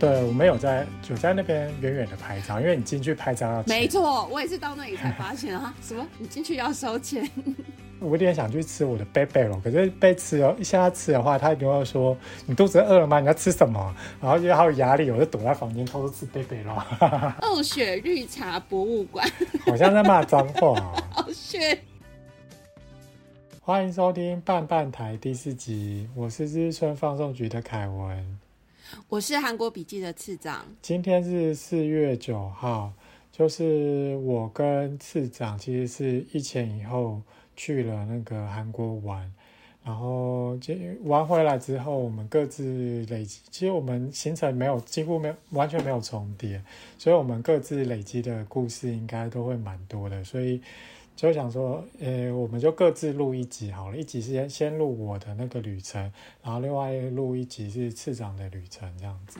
对，我们有在有在那边远远的拍照，因为你进去拍照要钱。没错，我也是到那里才发现啊，什么你进去要收钱？我有点想去吃我的贝贝了，可是被吃哦，一下吃的话，他一定会说你肚子饿了吗？你要吃什么？然后因为好有压力，我就躲在房间偷偷吃贝贝咯。傲雪绿茶博物馆，好像在骂脏话哦。傲雪。欢迎收听半半台第四集，我是日春放送局的凯文，我是韩国笔记的次长。今天是四月九号，就是我跟次长其实是一前一后去了那个韩国玩，然后玩回来之后，我们各自累积，其实我们行程没有几乎没有完全没有重叠，所以我们各自累积的故事应该都会蛮多的，所以。就想说，呃，我们就各自录一集好了，一集是先先录我的那个旅程，然后另外录一集是次长的旅程，这样子。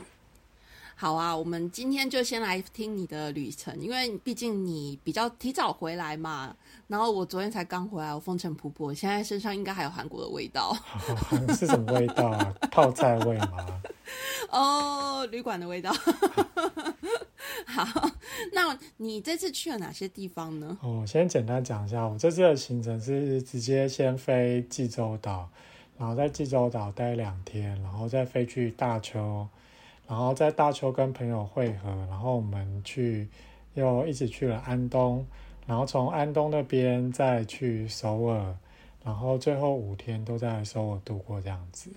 好啊，我们今天就先来听你的旅程，因为毕竟你比较提早回来嘛。然后我昨天才刚回来，我风尘仆仆，现在身上应该还有韩国的味道。是什么味道啊？泡菜味吗？哦，旅馆的味道。好，那你这次去了哪些地方呢？哦，先简单讲一下，我这次的行程是直接先飞济州岛，然后在济州岛待两天，然后再飞去大邱，然后在大邱跟朋友会合，然后我们去又一起去了安东，然后从安东那边再去首尔，然后最后五天都在首尔度过这样子。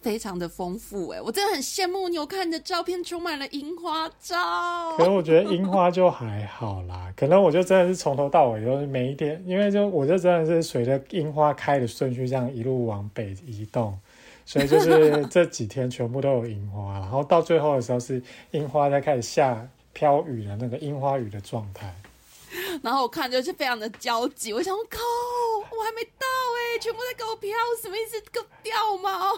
非常的丰富哎，我真的很羡慕你。我看你的照片充满了樱花照，可是我觉得樱花就还好啦。可能我就真的是从头到尾都是每一天，因为就我就真的是随着樱花开的顺序这样一路往北移动，所以就是这几天全部都有樱花。然后到最后的时候是樱花在开始下飘雨的那个樱花雨的状态。然后我看就是非常的焦急，我想靠，我还没到哎，全部在给我飘，什么意思？给我掉吗？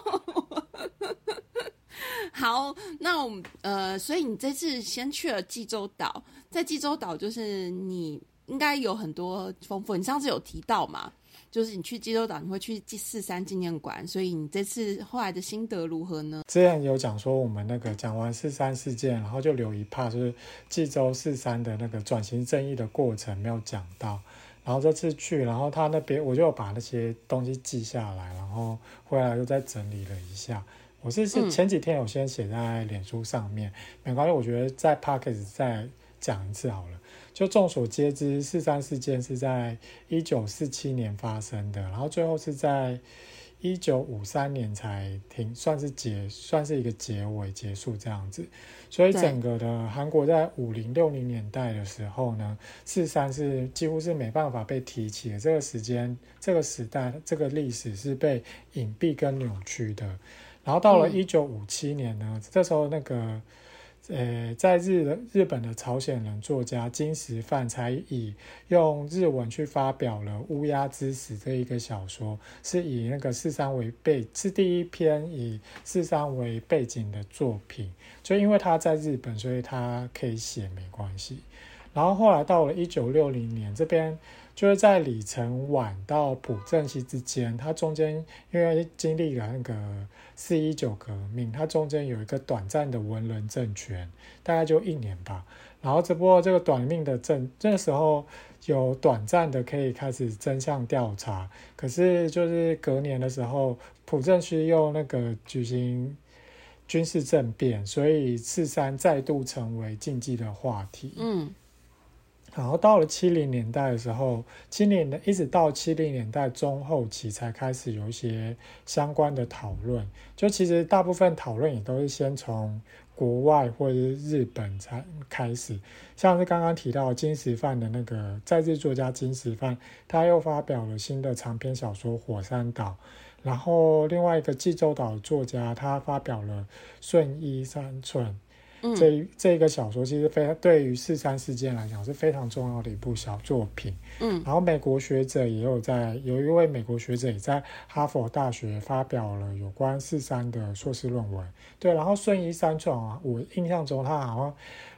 好，那我们呃，所以你这次先去了济州岛，在济州岛就是你应该有很多丰富，你上次有提到嘛？就是你去济州岛，你会去四三纪念馆，所以你这次后来的心得如何呢？之前有讲说我们那个讲完四三事件，然后就留一 part 就是济州四三的那个转型正义的过程没有讲到，然后这次去，然后他那边我就把那些东西记下来，然后回来又再整理了一下。我是是前几天有先写在脸书上面，没关系，我觉得在 p a r k e s 再讲一次好了。就众所皆知，四三事件是在一九四七年发生的，然后最后是在一九五三年才停，算是结，算是一个结尾结束这样子。所以整个的韩国在五零六零年代的时候呢，四三是几乎是没办法被提起的。这个时间、这个时代、这个历史是被隐蔽跟扭曲的。然后到了一九五七年呢，这时候那个。呃，在日日本的朝鲜人作家金石范才以用日文去发表了《乌鸦之死》这一个小说，是以那个四三为背，是第一篇以四三为背景的作品。就因为他在日本，所以他可以写没关系。然后后来到了一九六零年，这边就是在李承晚到朴正熙之间，他中间因为经历了那个。四一九革命，它中间有一个短暂的文人政权，大概就一年吧。然后只不过这个短命的政，这时候有短暂的可以开始真相调查。可是就是隔年的时候，朴正熙又那个举行军事政变，所以四三再度成为禁忌的话题。嗯。然后到了七零年代的时候，七零的一直到七零年代中后期才开始有一些相关的讨论。就其实大部分讨论也都是先从国外或者是日本才开始。像是刚刚提到金石范的那个在日作家金石范，他又发表了新的长篇小说《火山岛》。然后另外一个济州岛作家他发表了《顺一三寸》。这这个小说其实非常对于四三事件来讲是非常重要的一部小作品。嗯，然后美国学者也有在有一位美国学者也在哈佛大学发表了有关四三的硕士论文。对，然后顺义三创啊，我印象中他好像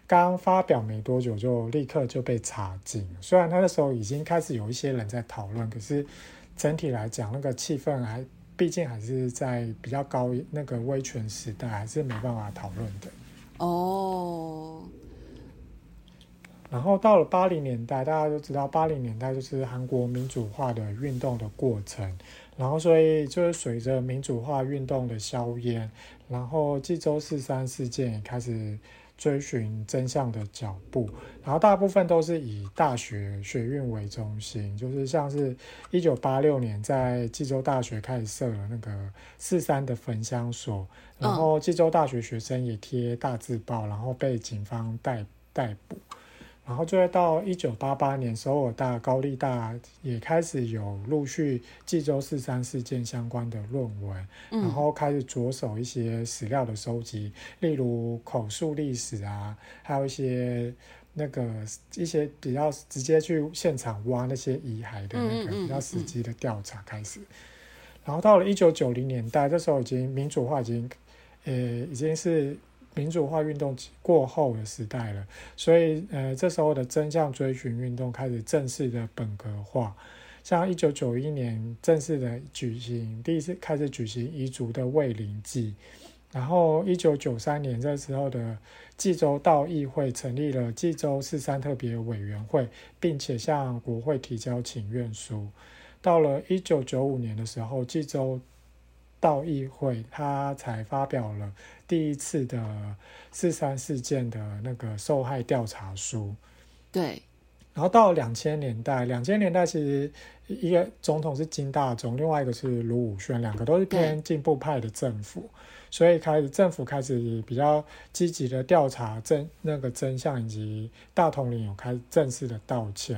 刚发表没多久就立刻就被查禁。虽然他那时候已经开始有一些人在讨论，可是整体来讲那个气氛还毕竟还是在比较高那个威权时代，还是没办法讨论的。哦。然后到了八零年代，大家都知道八零年代就是韩国民主化的运动的过程。然后所以就是随着民主化运动的硝烟，然后济州四三事件也开始。追寻真相的脚步，然后大部分都是以大学学运为中心，就是像是一九八六年在济州大学开始设了那个四三的焚香所，然后济州大学学生也贴大字报，然后被警方逮逮捕。然后就会到一九八八年，首尔大、高丽大也开始有陆续济州四三事件相关的论文，然后开始着手一些史料的收集，例如口述历史啊，还有一些那个一些比较直接去现场挖那些遗骸的那个比较实际的调查开始。然后到了一九九零年代，这时候已经民主化已经，呃，已经是。民主化运动过后的时代了，所以呃，这时候的真相追寻运动开始正式的本格化。像一九九一年正式的举行第一次开始举行彝族的慰灵祭，然后一九九三年这时候的济州道议会成立了济州四三特别委员会，并且向国会提交请愿书。到了一九九五年的时候，济州道议会他才发表了。第一次的四三事件的那个受害调查书，对。然后到两千年代，两千年代其实一个总统是金大中，另外一个是卢武铉，两个都是偏进步派的政府，所以开始政府开始比较积极的调查真那个真相，以及大统领有开正式的道歉。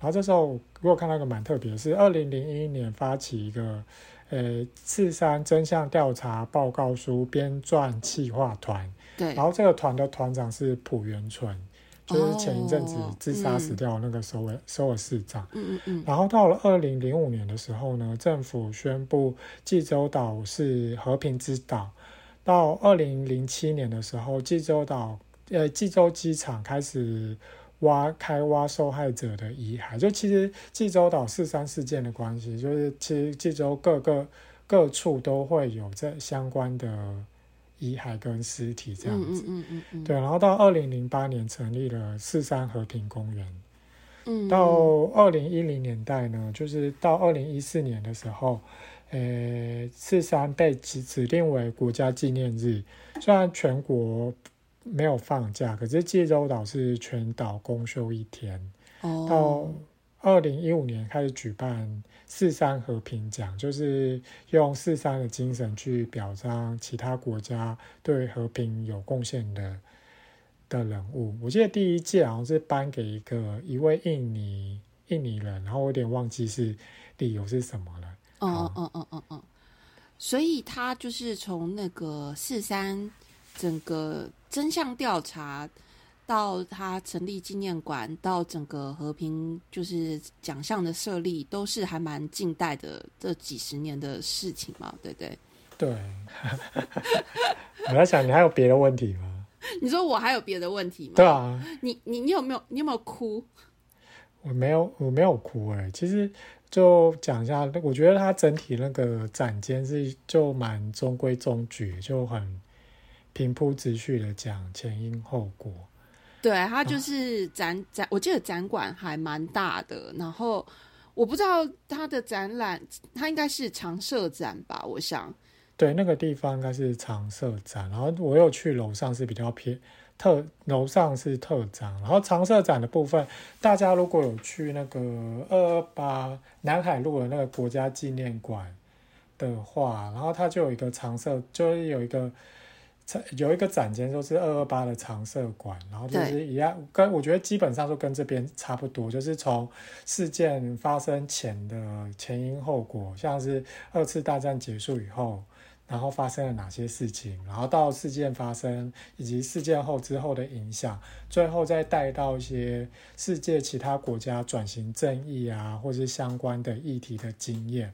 然后这时候如果看到一个蛮特别，是二零零一年发起一个。呃，四三真相调查报告书编撰企划团，对，然后这个团的团长是朴元淳，就是前一阵子自杀死掉那个首尔首尔市长，嗯嗯嗯。然后到了二零零五年的时候呢，政府宣布济州岛是和平之岛。到二零零七年的时候，济州岛呃济州机场开始。挖开挖受害者的遗骸，就其实济州岛四三事件的关系，就是其实济州各个各处都会有这相关的遗骸跟尸体这样子。嗯嗯嗯对，然后到二零零八年成立了四三和平公园。嗯。到二零一零年代呢，就是到二零一四年的时候，呃，四三被指指定为国家纪念日，虽然全国。没有放假，可是济州岛是全岛公休一天。哦到二零一五年开始举办四三和平奖，就是用四三的精神去表彰其他国家对和平有贡献的的人物。我记得第一届好像是颁给一个一位印尼印尼人，然后我有点忘记是理由是什么了。哦哦哦哦哦，所以他就是从那个四三。整个真相调查到他成立纪念馆，到整个和平就是奖项的设立，都是还蛮近代的这几十年的事情嘛，对不对？对。我在想，你还有别的问题吗？你说我还有别的问题吗？对啊。你你你有没有你有没有哭？我没有，我没有哭哎。其实就讲一下，我觉得他整体那个展间是就蛮中规中矩，就很。平铺直叙的讲前因后果，对它就是展展，我记得展馆还蛮大的，然后我不知道它的展览，它应该是常设展吧？我想，对，那个地方应该是常设展，然后我又去楼上是比较偏特，楼上是特展，然后常设展的部分，大家如果有去那个二二八南海路的那个国家纪念馆的话，然后它就有一个常设，就是有一个。有一个展间，就是二二八的常设馆，然后就是一样，跟我觉得基本上都跟这边差不多，就是从事件发生前的前因后果，像是二次大战结束以后，然后发生了哪些事情，然后到事件发生以及事件后之后的影响，最后再带到一些世界其他国家转型正义啊，或是相关的议题的经验。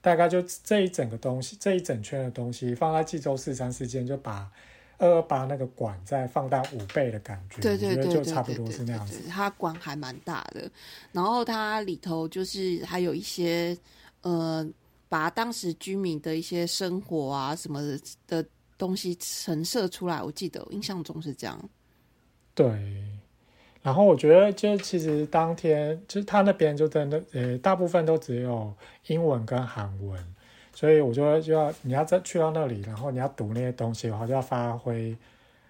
大概就这一整个东西，这一整圈的东西放在济州四三事件，就把二二八那个馆再放大五倍的感觉，对对对，就差不多是那样子。它馆还蛮大的，然后它里头就是还有一些呃把当时居民的一些生活啊什么的东西陈设出来。我记得印象中是这样。对，然后我觉得就其实当天就是他那边就真的呃大部分都只有英文跟韩文，所以我就就要你要再去到那里，然后你要读那些东西的话，就要发挥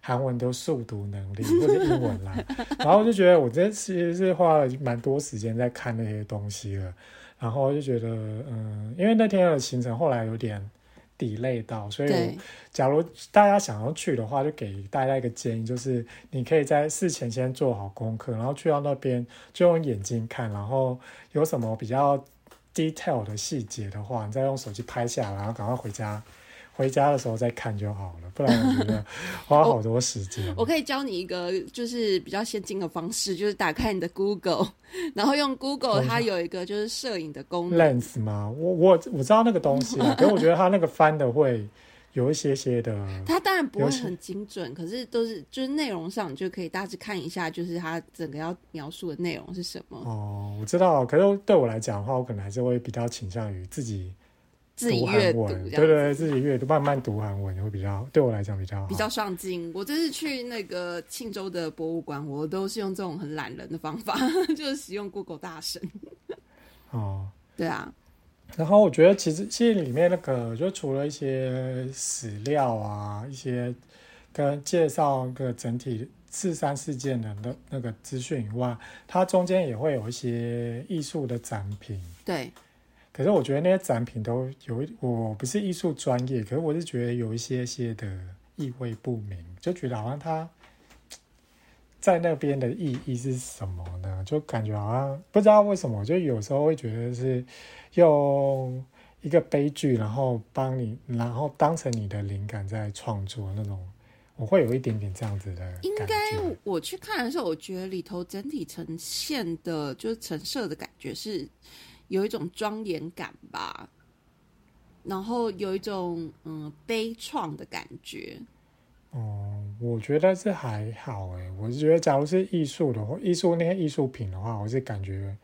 韩文的速读能力或者英文啦。然后我就觉得我这其实是花了蛮多时间在看那些东西了，然后就觉得嗯，因为那天的行程后来有点。抵累到，所以假如大家想要去的话，就给大家一个建议，就是你可以在事前先做好功课，然后去到那边就用眼睛看，然后有什么比较 detail 的细节的话，你再用手机拍下来，然后赶快回家。回家的时候再看就好了，不然我觉得 花好多时间。我可以教你一个就是比较先进的方式，就是打开你的 Google，然后用 Google，它有一个就是摄影的功能。Lens 吗？我我我知道那个东西，可是我觉得它那个翻的会有一些些的。它当然不会很精准，可是都是就是内容上，你就可以大致看一下，就是它整个要描述的内容是什么。哦，我知道，可是对我来讲的话，我可能还是会比较倾向于自己。自己阅读，对对，自己阅读，慢慢读韩文会比较，对我来讲比较好，比较上进。我这次去那个庆州的博物馆，我都是用这种很懒人的方法，就是使用 Google 大神。哦，对啊。然后我觉得，其实其实里面那个，就除了一些史料啊，一些跟介绍个整体四三事件的那那个资讯以外，它中间也会有一些艺术的展品。对。可是我觉得那些展品都有，我不是艺术专业，可是我是觉得有一些些的意味不明，就觉得好像他在那边的意义是什么呢？就感觉好像不知道为什么，就有时候会觉得是用一个悲剧，然后帮你，然后当成你的灵感在创作那种，我会有一点点这样子的。应该我去看的时候，我觉得里头整体呈现的，就是陈设的感觉是。有一种庄严感吧，然后有一种嗯悲怆的感觉。哦，我觉得这还好哎，我是觉得，假如是艺术的话，艺术那些艺术品的话，我是感觉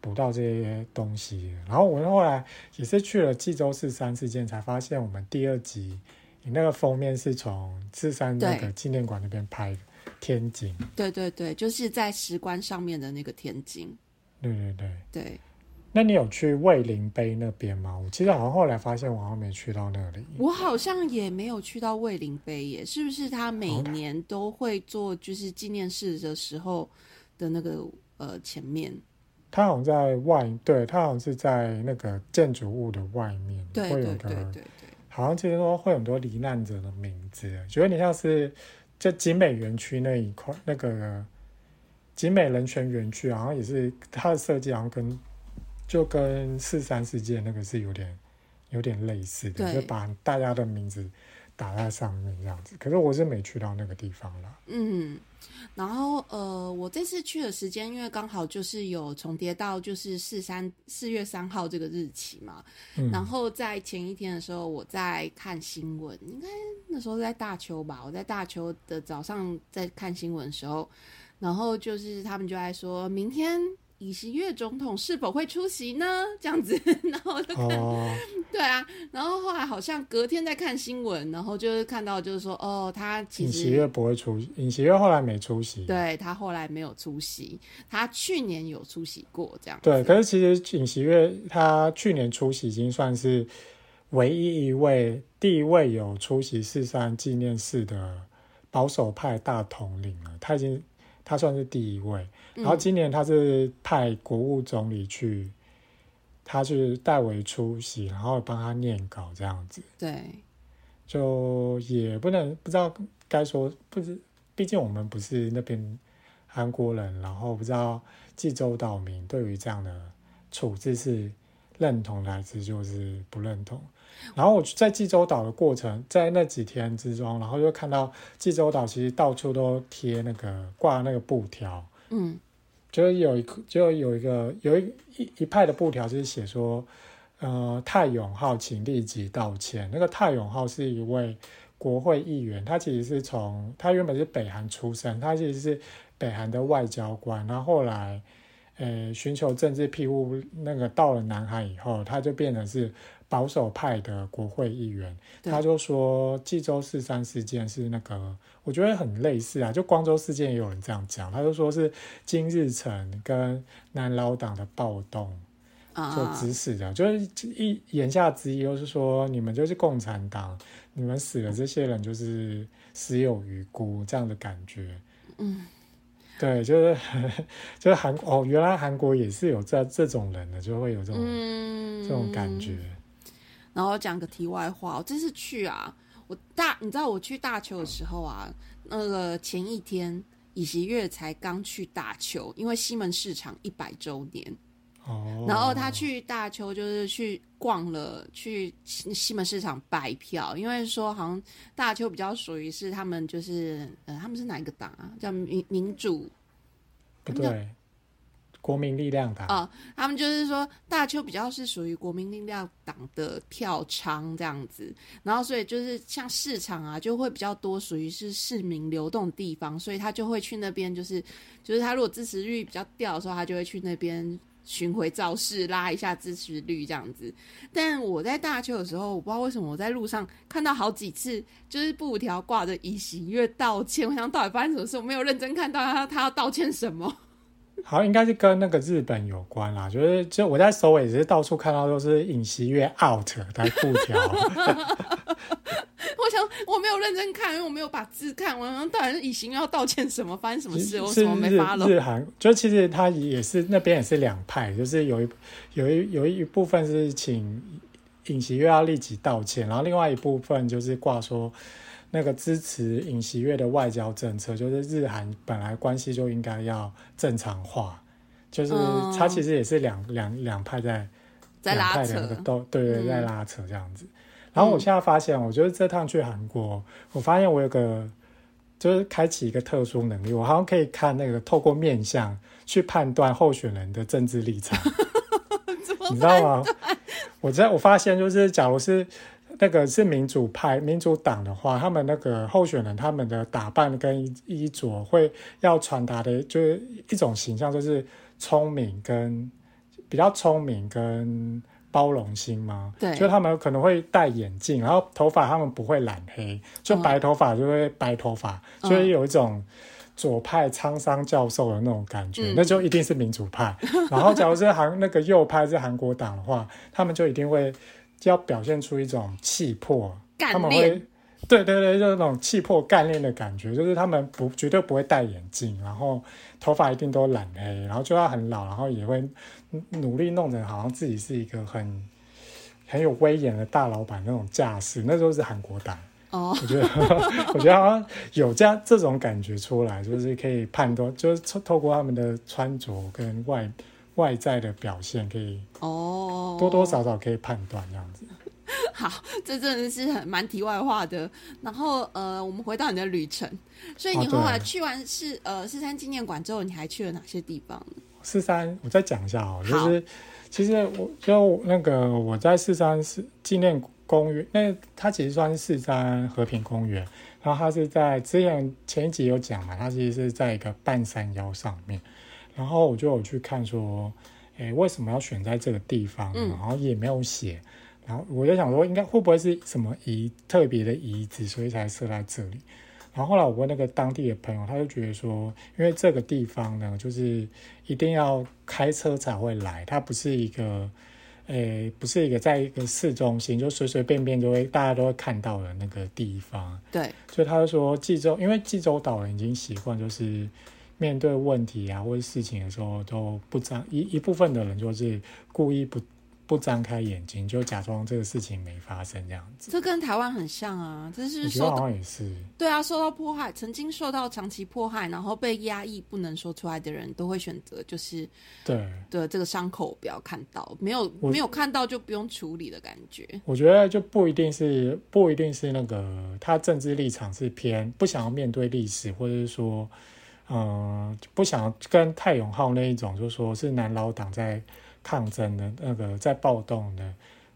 不到这些东西。然后我后来也是去了济州四三事件，才发现我们第二集你那个封面是从四三那个纪念馆那边拍的天井。对对对，就是在石棺上面的那个天井。对对对对。那你有去卫灵碑那边吗？我其实好像后来发现，我好像没去到那里。我好像也没有去到卫灵碑耶，是不是？他每年都会做就是纪念式的时候的那个呃前面。他好像在外，对他好像是在那个建筑物的外面，会有个，对对对，好像其实说会很多罹难者的名字，觉得你像是在景美园区那一块那个景美人权园区，好像也是它的设计，好像跟。就跟四三事件那个是有点有点类似的，就把大家的名字打在上面这样子。可是我是没去到那个地方了。嗯，然后呃，我这次去的时间，因为刚好就是有重叠到就是四三四月三号这个日期嘛。嗯。然后在前一天的时候，我在看新闻，应该那时候在大邱吧。我在大邱的早上在看新闻的时候，然后就是他们就在说明天。尹锡悦总统是否会出席呢？这样子，然后就看，对啊，然后后来好像隔天在看新闻，然后就是看到就是说，哦，他其实尹锡悦不会出席，尹锡悦后来没出席，对他后来没有出席，他去年有出席过这样。对，可是其实尹锡悦他去年出席已经算是唯一一位第一位有出席四三纪念式的保守派大统领了，他已经他算是第一位。然后今年他是派国务总理去，他是代为出席，然后帮他念稿这样子。对，就也不能不知道该说不知，毕竟我们不是那边韩国人，然后不知道济州岛民对于这样的处置是认同还是就是不认同。然后我在济州岛的过程，在那几天之中，然后就看到济州岛其实到处都贴那个挂那个布条，嗯。就有一就有一个有一一一派的布条，就是写说，呃，泰永浩请立即道歉。那个泰永浩是一位国会议员，他其实是从他原本是北韩出身，他其实是北韩的外交官，然后后来，呃，寻求政治庇护，那个到了南韩以后，他就变成是保守派的国会议员。他就说，济州四三事件是那个，我觉得很类似啊，就光州事件也有人这样讲。他就说是金日成跟南老党的暴动就指使的，就是一言下之意就是说，你们就是共产党，你们死了这些人就是死有余辜这样的感觉。嗯。对，就是就是韩哦，原来韩国也是有这这种人的，就会有这种这种感觉。然后讲个题外话，我这次去啊，我大你知道我去大邱的时候啊，那个前一天尹锡月才刚去大邱，因为西门市场一百周年。然后他去大邱，就是去逛了，去西门市场拜票，因为说好像大邱比较属于是他们，就是呃，他们是哪一个党啊？叫民民主？不对，国民力量党啊。他们就是说大邱比较是属于国民力量党的票仓这样子，然后所以就是像市场啊，就会比较多，属于是市民流动地方，所以他就会去那边，就是就是他如果支持率比较掉的时候，他就会去那边。巡回造势，拉一下支持率这样子。但我在大邱的时候，我不知道为什么我在路上看到好几次，就是布条挂着以喜悦道歉。我想到底发生什么事？我没有认真看到他，他要道歉什么？好，应该是跟那个日本有关啦。就是就我在首尾，只是到处看到都是尹锡悦 out 的布条。我想我没有认真看，因为我没有把字看完。到底是以行要道歉什么？发生什么事？我什么没发了？日韩就其实他也是那边也是两派，就是有一有一有一部分是请尹锡悦要立即道歉，然后另外一部分就是挂说那个支持尹锡悦的外交政策，就是日韩本来关系就应该要正常化，就是他其实也是两两两派在在拉扯，都对对在拉扯这样子。然后我现在发现，我觉得这趟去韩国，我发现我有个就是开启一个特殊能力，我好像可以看那个透过面相去判断候选人的政治立场。你知道吗？我在我发现，就是假如是那个是民主派、民主党的话，他们那个候选人他们的打扮跟衣着会要传达的，就是一种形象，就是聪明跟比较聪明跟。包容心嘛？对，就他们可能会戴眼镜，然后头发他们不会染黑，就白头发就会白头发，就有一种左派沧桑教授的那种感觉，那就一定是民主派。然后，假如是韩 那个右派是韩国党的话，他们就一定会要表现出一种气魄，他们会。对对对，就是那种气魄干练的感觉，就是他们不绝对不会戴眼镜，然后头发一定都染黑，然后就要很老，然后也会努力弄成好像自己是一个很很有威严的大老板那种架势，那时候是韩国党。哦，我觉得我觉得好像有这样这种感觉出来，就是可以判断，就是透透过他们的穿着跟外外在的表现，可以哦多多少少可以判断这样子。好，这真的是很蛮题外话的。然后呃，我们回到你的旅程，所以你后来去完四呃四山纪念馆之后，你还去了哪些地方呢？四山，我再讲一下哦，就是其实我就那个我在四山是纪念公园，那它其实算是四山和平公园，然后它是在之前前一集有讲嘛，它其实是在一个半山腰上面，然后我就有去看说，哎，为什么要选在这个地方？然后也没有写。然后我就想说，应该会不会是什么遗特别的遗址，所以才设在这里。然后后来我问那个当地的朋友，他就觉得说，因为这个地方呢，就是一定要开车才会来，它不是一个，诶，不是一个在一个市中心，就随随便便就会大家都会看到的那个地方。对，所以他就说，济州，因为济州岛人已经习惯，就是面对问题啊或者事情的时候都不张一一部分的人就是故意不。不张开眼睛就假装这个事情没发生，这样子。这跟台湾很像啊，这是说好像也是。对啊，受到迫害，曾经受到长期迫害，然后被压抑不能说出来的人，都会选择就是对的这个伤口不要看到，没有没有看到就不用处理的感觉。我觉得就不一定是不一定是那个他政治立场是偏不想要面对历史，或者是说嗯不想跟泰永浩那一种，就说是南老党在。抗争的那个在暴动的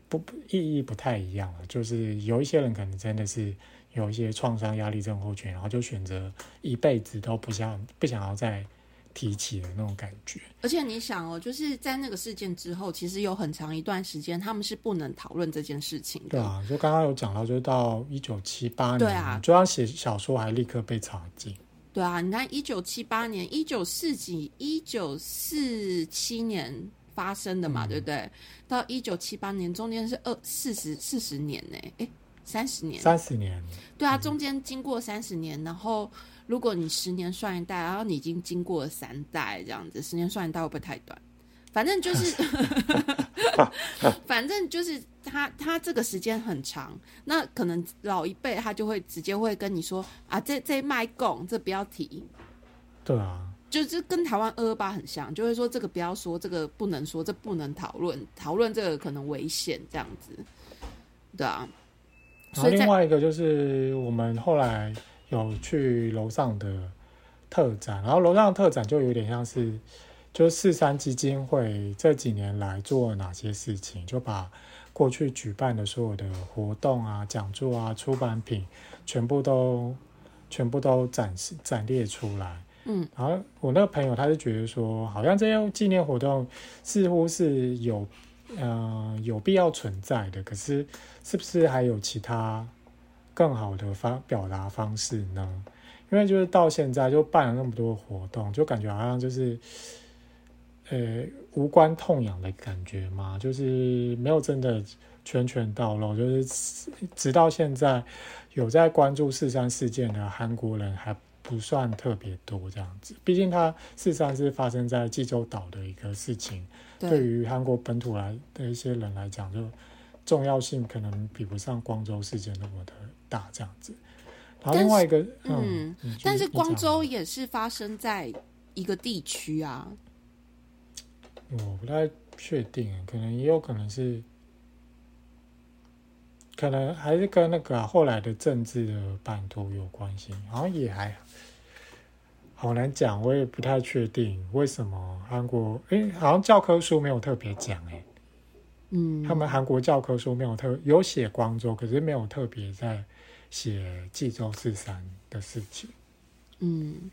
不意义不太一样了，就是有一些人可能真的是有一些创伤压力症候群，然后就选择一辈子都不想不想要再提起的那种感觉。而且你想哦，就是在那个事件之后，其实有很长一段时间他们是不能讨论这件事情的。对啊，就刚刚有讲到，就是到一九七八年，对啊就要写小说还立刻被查禁。对啊，你看一九七八年、一九四几、一九四七年发生的嘛，嗯对不对？到一九七八年中间是二四十四十年呢，哎，三十年。三十年，对啊，中间经过三十年，然后如果你十年算一代，然后你已经经过了三代这样子，十年算一代会不会太短？反正就是，反正就是他他这个时间很长，那可能老一辈他就会直接会跟你说啊，这这卖供这不要提，对啊，就是跟台湾二二八很像，就会说这个不要说，这个不能说，这不能讨论，讨论这个可能危险这样子，对啊。然后所以另外一个就是我们后来有去楼上的特展，然后楼上的特展就有点像是，就四三基金会这几年来做了哪些事情，就把过去举办的所有的活动啊、讲座啊、出版品，全部都全部都展示展列出来。嗯，然后我那个朋友他就觉得说，好像这些纪念活动似乎是有呃有必要存在的，可是是不是还有其他更好的方表达方式呢？因为就是到现在就办了那么多活动，就感觉好像就是呃无关痛痒的感觉嘛，就是没有真的拳拳到肉，就是直到现在有在关注四三事件的韩国人还不算特别多这样子。毕竟它四三是发生在济州岛的一个事情，对对于韩国本土来的一些人来讲，就重要性可能比不上光州事件那么的大这样子。然后另外一个，嗯嗯，但是光州也是发生在一个地区啊，我不太确定，可能也有可能是，可能还是跟那个啊、后来的政治的版图有关系，好像也还好难讲，我也不太确定为什么韩国，诶，好像教科书没有特别讲，诶，嗯，他们韩国教科书没有特有写光州，可是没有特别在写济州四山的事情。嗯，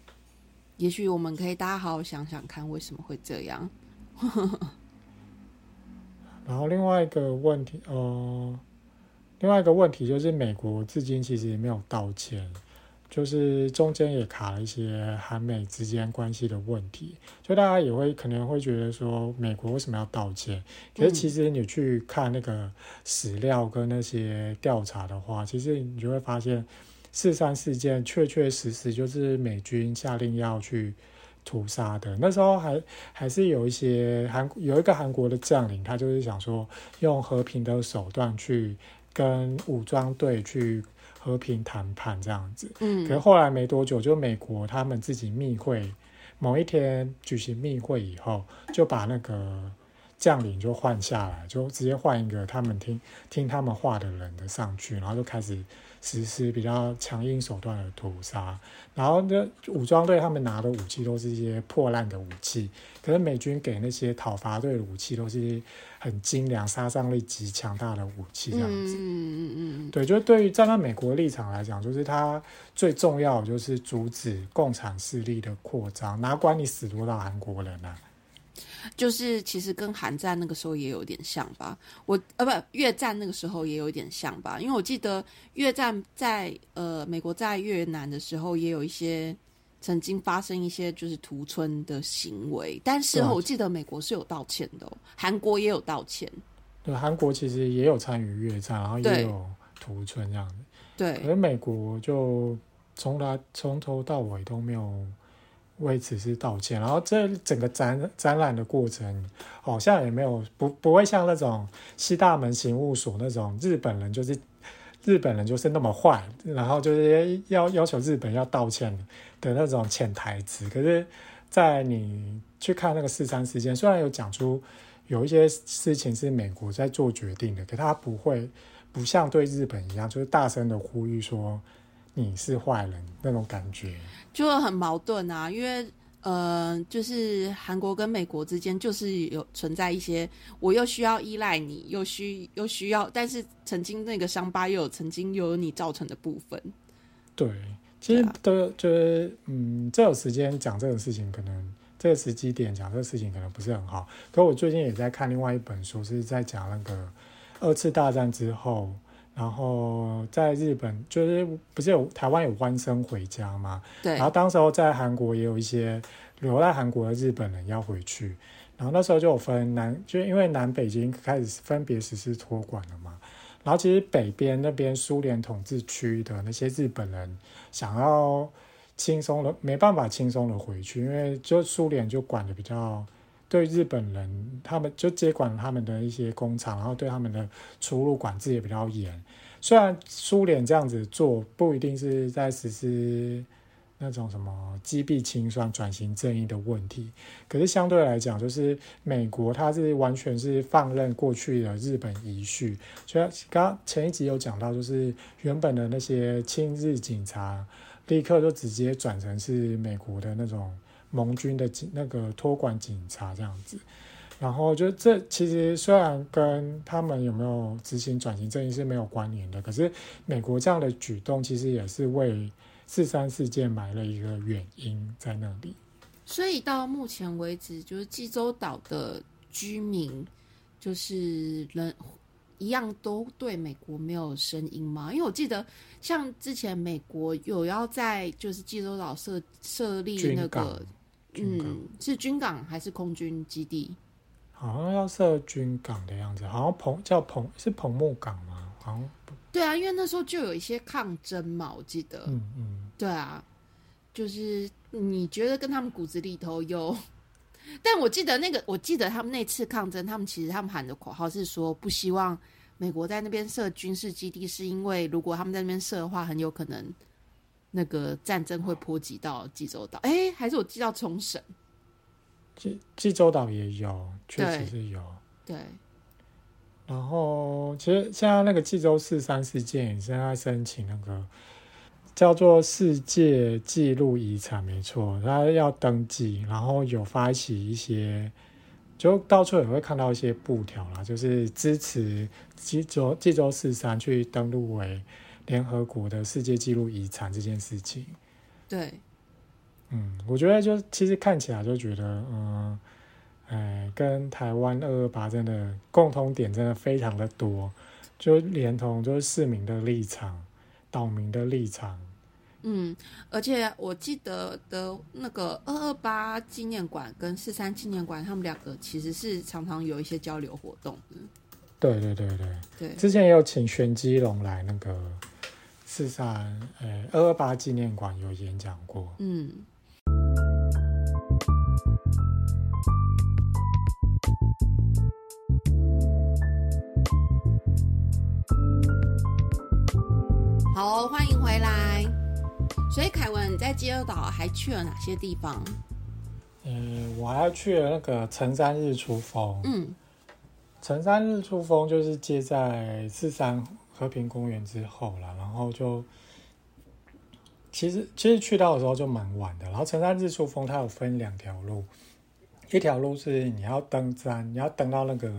也许我们可以大家好好想想看，为什么会这样？然后另外一个问题，呃，另外一个问题就是美国至今其实也没有道歉，就是中间也卡了一些韩美之间关系的问题，就大家也会可能会觉得说，美国为什么要道歉？可是其实你去看那个史料跟那些调查的话，其实你就会发现，四三事件确确实实就是美军下令要去。屠杀的那时候还还是有一些韩有一个韩国的将领，他就是想说用和平的手段去跟武装队去和平谈判这样子。嗯可是后来没多久，就美国他们自己密会，某一天举行密会以后，就把那个将领就换下来，就直接换一个他们听听他们话的人的上去，然后就开始实施比较强硬手段的屠杀。然后呢，武装队他们拿的武器都是一些破烂的武器，可是美军给那些讨伐队的武器都是很精良、杀伤力极强大的武器，这样子。嗯嗯嗯嗯对，就对于站在美国立场来讲，就是它最重要的就是阻止共产势力的扩张，哪管你死多少韩国人啊？嗯，就是其实跟韩战那个时候也有点像吧。我呃不，越战那个时候也有点像吧，因为我记得越战在呃美国在越南的时候也有一些曾经发生一些就是屠村的行为，但事对啊。后我记得美国是有道歉的、哦，韩国也有道歉。对，韩国其实也有参与越战，然后也有屠村这样子，对。可，是美国就从来从头到尾都没有为此事道歉，然后这整个展展览的过程好像也没有不不会像那种西大门刑务所那种日本人就是日本人就是那么坏，然后就是要要求日本要道歉的那种潜台词。可是，在你去看那个四三事件，虽然有讲出有一些事情是美国在做决定的，可他不会不像对日本一样，就是大声的呼吁说你是坏人那种感觉。就很矛盾啊，因为呃，就是韩国跟美国之间就是有存在一些，我又需要依赖你，又需又需要，但是曾经那个伤疤又有曾经又有你造成的部分。对，其实都就是嗯，这有时间讲这种事情，可能这个时机点讲这个事情可能不是很好。可我最近也在看另外一本书，是在讲那个二次大战之后，然后在日本就是不是有台湾有弯生回家嘛？对然后当时候在韩国也有一些留在韩国的日本人要回去，然后那时候就有分南，就因为南北已经开始分别实施托管了嘛。然后其实北边那边苏联统治区的那些日本人想要轻松的没办法轻松的回去，因为就苏联就管的比较对日本人，他们就接管他们的一些工厂，然后对他们的出入管制也比较严。虽然苏联这样子做不一定是在实施那种什么击毙清算、转型正义的问题，可是相对来讲，就是美国它是完全是放任过去的日本遗绪。所以刚前一集有讲到，就是原本的那些亲日警察，立刻就直接转成是美国的那种盟军的警那个托管警察这样子。然后就这其实虽然跟他们有没有执行转型正义是没有关联的，可是美国这样的举动其实也是为四三事件埋了一个原因在那里。所以到目前为止，就是济州岛的居民，就是人一样都对美国没有声音吗？因为我记得，像之前美国有要在就是济州岛设设立那个，嗯，是军港还是空军基地？好像要设军港的样子，好像彭叫彭是彭木港吗？好像不对啊，因为那时候就有一些抗争嘛，我记得。嗯嗯，对啊，就是你觉得跟他们骨子里头有，但我记得那个，我记得他们那次抗争，他们其实他们喊的口号是说不希望美国在那边设军事基地，是因为如果他们在那边设的话，很有可能那个战争会波及到济州岛。哎，还是我记到冲绳？济济州岛也有，确对实是有。对，然后其实现在那个济州四三事件也是在申请那个叫做世界纪录遗产，没错，他要登记，然后有发起一些，就到处也会看到一些布条啦，就是支持济州济州四三去登录为联合国的世界纪录遗产这件事情。对，嗯，我觉得就其实看起来就觉得，嗯，哎，跟台湾二二八真的共同点真的非常的多，就连同就是市民的立场、岛民的立场，嗯，而且我记得的那个二二八纪念馆跟四三纪念馆，他们两个其实是常常有一些交流活动的。对对对对，对，之前也有请玄机龙来那个四三呃二二八纪念馆有演讲过，嗯。好，欢迎回来。所以凯文，你在济州岛还去了哪些地方？嗯，我还去了那个城山日出峰，嗯城山日出峰就是接在四山和平公园之后了，然后就其实其实去到的时候就蛮晚的。然后成山日出峰它有分两条路，一条路是你要登山，你要登到那个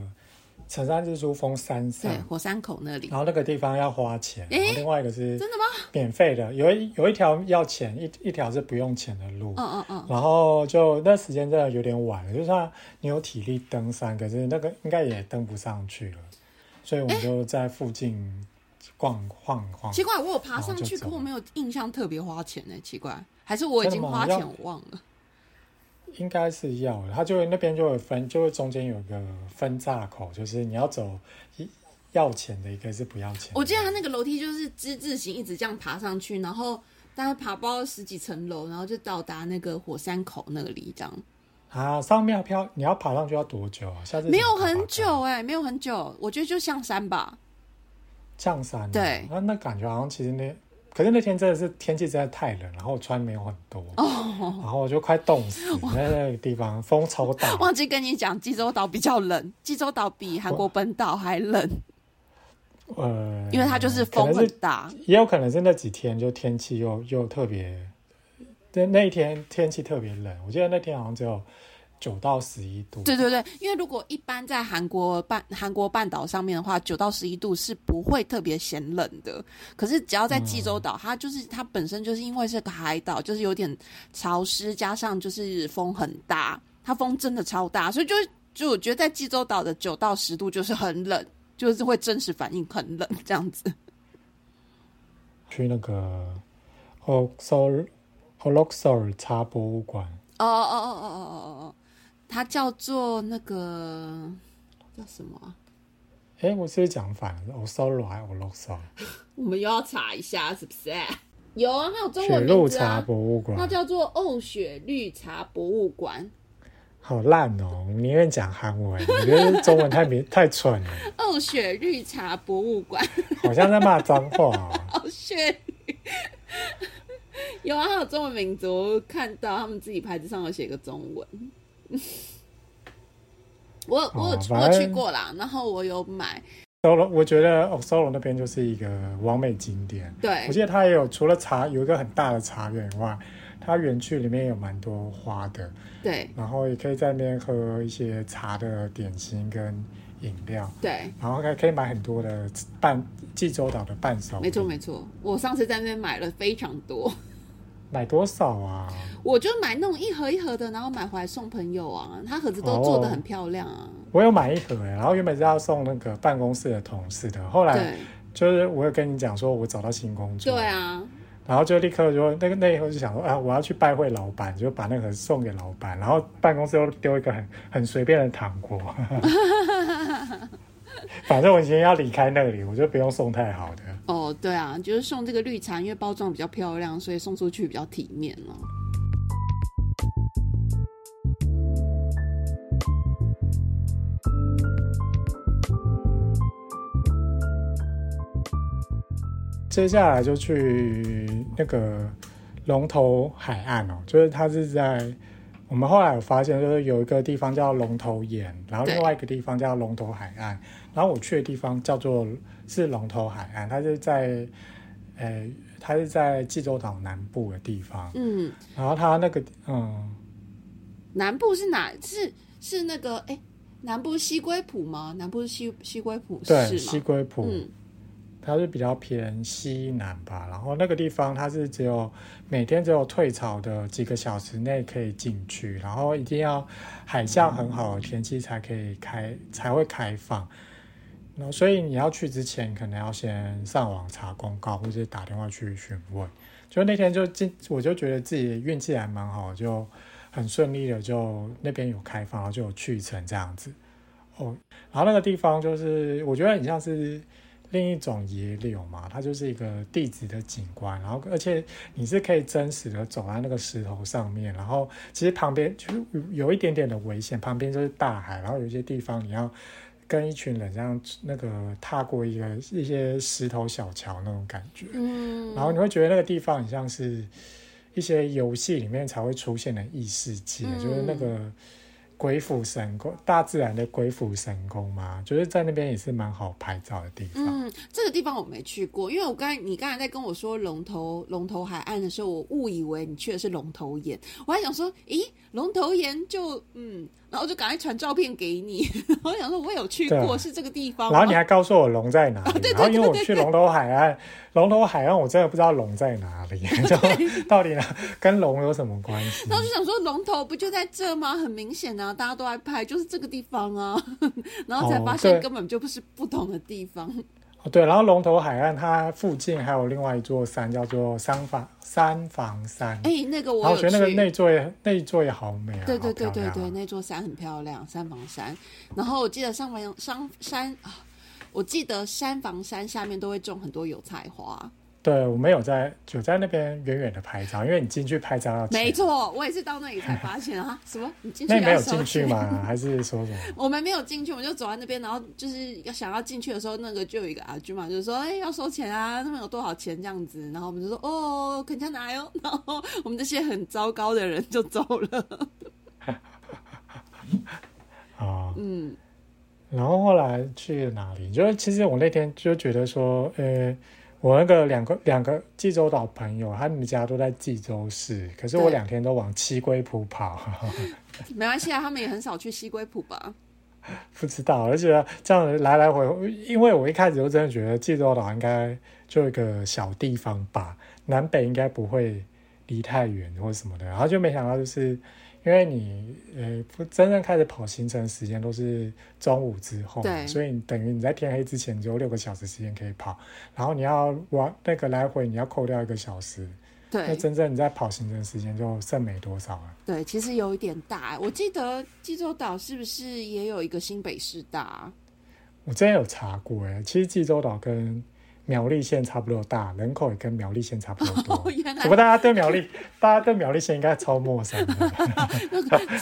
成山日出峰山上对，，火山口那里然。后那个地方要花钱，诶然后另外一个是真的吗？免费的，有一有一条要钱，一一条是不用钱的路。嗯嗯嗯，然后就那时间真的有点晚了，就算你有体力登山，可是那个应该也登不上去了，所以我们就在附近逛晃晃。奇怪，我有爬上去，可我没有印象特别花钱呢、奇怪，还是我已经花钱我忘了。应该是要的，它就会那边就会分，就会中间有一个分岔口，就是你要走一要钱的，一个是不要钱。我记得他那个楼梯就是之字形，一直这样爬上去，然后大概爬不到十几层楼，然后就到达那个火山口那里，这样啊，上面要飘，你要爬上去要多久啊？下次没有很久哎、没有很久，我觉得就象山吧。象山、啊。对那那感觉好像其实那，可是那天真的是天气真的太冷，然后我穿没有很多，哦，然后我就快冻死，在那个地方风超大。忘记跟你讲，济州岛比较冷，济州岛比韩国本岛还冷，呃，因为它就是风很大。也有可能是那几天就天气又又特别，那那一天天气特别冷，我记得那天好像只有九到十一度。对对对，因为如果一般在韩国半韩国半岛上面的话，九到十一度是不会特别显冷的。可是只要在济州岛，它就是它本身就是因为是个海岛，就是有点潮湿，加上就是风很大，它风真的超大，所以就就我觉得在济州岛的九到十度就是很冷，就是会真实反应很冷这样子。去那个 Holok Holok 茶博物馆。哦哦哦哦哦哦哦，它叫做那个叫什么啊？哎，我是不是讲反了？Osoro 还是 Holok？我们又要查一下是不是？有啊，它有中雪文名字露茶啊，博物馆它。叫做欧雪绿茶博物馆。好烂哦！我宁愿讲韩文，我觉得中文太明太蠢了，欧雪绿茶博物馆，好像在骂脏话哦。欧雪绿。有啊，它有中文名字，我看到他们自己牌子上有写个中文。我我有我去过啦，然后我有买，Solo，我觉得哦，Solo 那边就是一个完美景点。对我记得它也有除了茶有一个很大的茶园以外，它园区里面有蛮多花的，对然后也可以在那边喝一些茶的点心跟饮料，对，然后还可以买很多的伴济州岛的伴手。没错没错，我上次在那边买了非常多。买多少啊？我就买那种一盒一盒的，然后买回来送朋友啊。它盒子都做的很漂亮啊。我有买一盒哎，然后原本是要送那个办公室的同事的，后来就是我有跟你讲说我找到新工作，对啊，然后就立刻就那个那以后就想说啊，我要去拜会老板，就把那个送给老板，然后办公室又丢一个很很随便的糖果，反正我已经要离开那里，我就不用送太好的。哦对啊，就是送这个绿茶，因为包装比较漂亮，所以送出去比较体面了。接下来就去那个龙头海岸哦，就是它是在我们后来有发现，就是有一个地方叫龙头岩，然后另外一个地方叫龙头海岸，然后我去的地方叫做是龙头海岸，它是在呃，它是在济州岛南部的地方，嗯，然后它那个嗯，南部是哪？是是那个哎，南部西归浦吗？南部是西西归浦对，是吗？西归浦，嗯，它是比较偏西南吧，然后那个地方它是只有每天只有退潮的几个小时内可以进去，然后一定要海象很好的天气才可以开才会开放。然后所以你要去之前，可能要先上网查公告，或者打电话去询问。就那天就进，我就觉得自己运气还蛮好，就很顺利的就那边有开放，然后就有去成这样子。哦，然后那个地方就是我觉得很像是另一种野柳嘛，它就是一个地质的景观，然后而且你是可以真实的走在那个石头上面，然后其实旁边就是有有一点点的危险，旁边就是大海，然后有一些地方你要跟一群人这样那个踏过一个一些石头小桥那种感觉，嗯，然后你会觉得那个地方很像是一些游戏里面才会出现的异世界，嗯。就是那个鬼斧神工，大自然的鬼斧神工嘛，就是在那边也是蛮好拍照的地方。嗯，这个地方我没去过，因为我刚才你刚才在跟我说龙头龙头海岸的时候，我误以为你去的是龙头岩，我还想说，咦，龙头岩就嗯，然后就赶快传照片给你，然后想说我有去过，是这个地方，然后你还告诉我龙在哪里，哦对对然后因为我对对去龙头海岸，龙头海岸我真的不知道龙在哪里，就到底呢跟龙有什么关系？然后就想说龙头不就在这吗？很明显啊，大家都在拍，就是这个地方啊，然后才发现根本就不是不同的地方。哦，对，然后龙头海岸它附近还有另外一座山叫做三房三房山，哎、那个我我觉得那个。那座也那座也好美啊，对对对对对，啊那座山很漂亮，三房山。然后我记得上房山山啊，我记得三房山下面都会种很多油菜花。对，我没有在有在那边远远的拍照，因为你进去拍照要钱没，错，我也是到那里才发现啊，什么你进去那没有进去钱？吗？还是说什么？我们没有进去，我们就走在那边，然后就是要想要进去的时候，那个就有一个阿舅嘛，就是说，哎、要收钱啊，他们有多少钱这样子，然后我们就说，哦，肯加拿哟，然后我们这些很糟糕的人就走了。啊、嗯，然后后来去了哪里？就是其实我那天就觉得说，呃，我那个两个两个济州岛朋友，他们家都在济州市，可是我对两天都往七龟浦跑，没关系啊，他们也很少去西龟浦吧？不知道，而且这样来来回回，因为我一开始就真的觉得济州岛应该就一个小地方吧，南北应该不会离太远或什么的，然后就没想到就是因为你呃不真正开始跑行程时间都是中午之后所以你等于你在天黑之前只有六个小时时间可以跑，然后你要往那个来回你要扣掉一个小时，那真正你在跑行程时间就剩没多少了。对，其实有一点大。我记得济州岛是不是也有一个新北市大啊？我之前有查过，哎，其实济州岛跟苗栗县差不多大，人口也跟苗栗县差不多多。哦，原来不过大家对苗栗，大家对苗栗县应该超陌生的，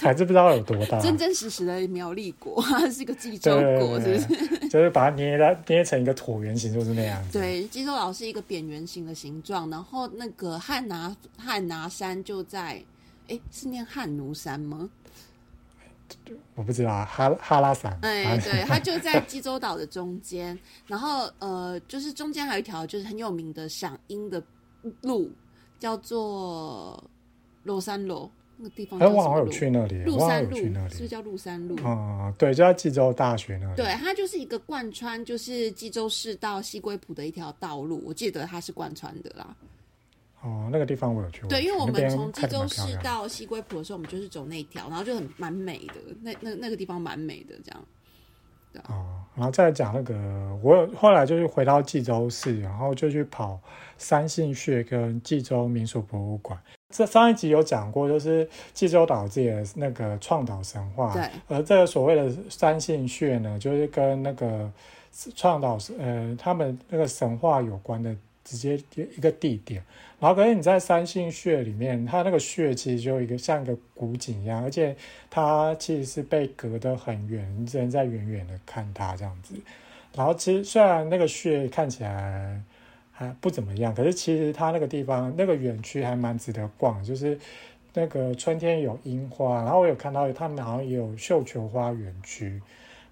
还是不知道有多大。真真实实的苗栗国，它是一个济州对国，是不是？就是把它捏在捏成一个椭圆形，就是那样子。对，济州岛是一个扁圆形的形状，然后那个汉拿汉拿山就在，哎，是念汉奴山吗？我不知道哈哈拉伞。哎，对，它就在济州岛的中间，然后呃，就是中间还有一条就是很有名的赏樱的路，叫做罗山路，那个地方哎？我好像有去那里，我好像鹿山路。是不是叫鹿山路？嗯，对，就在济州大学那里。对，它就是一个贯穿，就是济州市到西归浦的一条道路，我记得它是贯穿的啦。哦，那个地方我有去过。对，因为我们从济州市到西归浦的时候，我们就是走那条，然后就很蛮美的，那那那个地方蛮美的，这样。哦，然后再讲那个，我有后来就是回到济州市，然后就去跑三姓穴跟济州民俗博物馆。这上一集有讲过，就是济州岛自己的那个创岛神话，对，而这个所谓的三姓穴呢，就是跟那个创岛呃他们那个神话有关的直接一个地点。然后可是你在三姓穴里面，它那个穴其实就一个像一个古井一样，而且它其实是被隔得很远，你只能在远远的看它这样子。然后其实虽然那个穴看起来还不怎么样，可是其实它那个地方那个园区还蛮值得逛，就是那个春天有樱花，然后我有看到他们好像也有绣球花园区，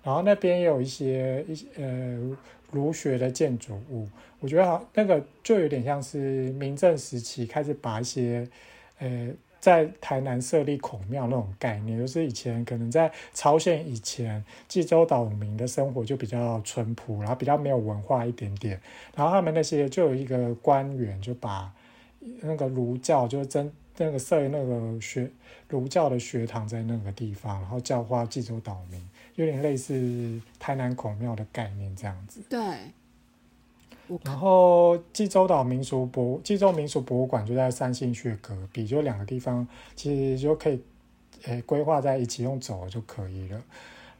然后那边也有一些一些呃儒学的建筑物，我觉得好那个就有点像是明正时期开始把一些呃在台南设立孔庙那种概念，就是以前可能在朝鲜以前济州岛民的生活就比较淳朴，然后比较没有文化一点点，然后他们那些就有一个官员就把那个儒教就真那个设那个学儒教的学堂在那个地方，然后教化济州岛民，有点类似台南孔庙的概念这样子。对，然后济州岛民俗博济州民俗博物馆就在三星穴隔壁，就两个地方其实就可以，诶规划在一起用走就可以了。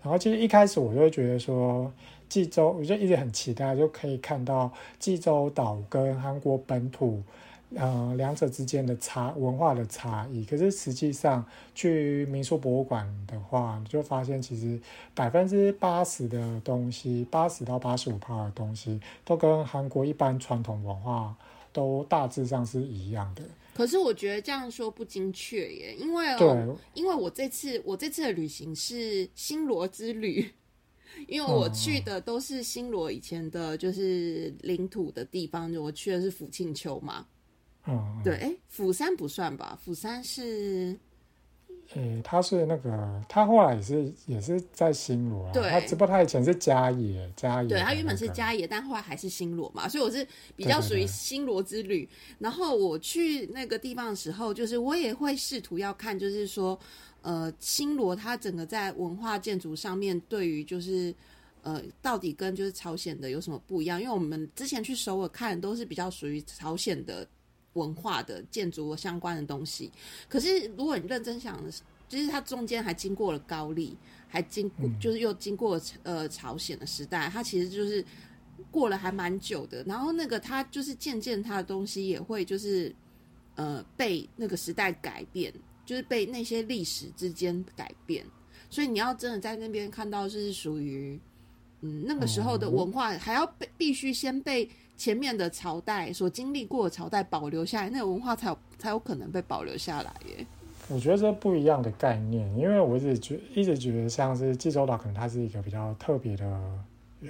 然后其实一开始我就会觉得说，济州我就一直很期待，就可以看到济州岛跟韩国本土。呃，两者之间的差文化的差异，可是实际上去民俗博物馆的话，你就发现其实百分之八十的东西，八十到八十五趴的东西，都跟韩国一般传统文化都大致上是一样的。可是我觉得这样说不精确耶，因为因为我这次我这次的旅行是新罗之旅，因为我去的都是新罗以前的就是领土的地方，就我去的是福庆丘嘛。嗯，对，哎，釜山不算吧？釜山是诶，他是那个，他后来也是也是在新罗啊，对他只不过他以前是嘉野，嘉野那个，对，他原本是嘉野，但后来还是新罗嘛，所以我是比较属于新罗之旅。然后我去那个地方的时候，就是我也会试图要看，就是说，呃，新罗它整个在文化建筑上面，对于就是呃，到底跟就是朝鲜的有什么不一样？因为我们之前去首尔看都是比较属于朝鲜的文化的建筑相关的东西。可是如果你认真想，就是它中间还经过了高丽，还经过就是又经过呃朝鲜的时代，它其实就是过了还蛮久的。然后那个它就是渐渐它的东西也会就是呃被那个时代改变，就是被那些历史之间改变。所以你要真的在那边看到，就是属于嗯那个时候的文化，还要被必须先被前面的朝代所经历过的朝代保留下来，那个文化才有才有可能被保留下来耶。我觉得这不一样的概念，因为我一直觉一直觉得像是济州岛，可能它是一个比较特别的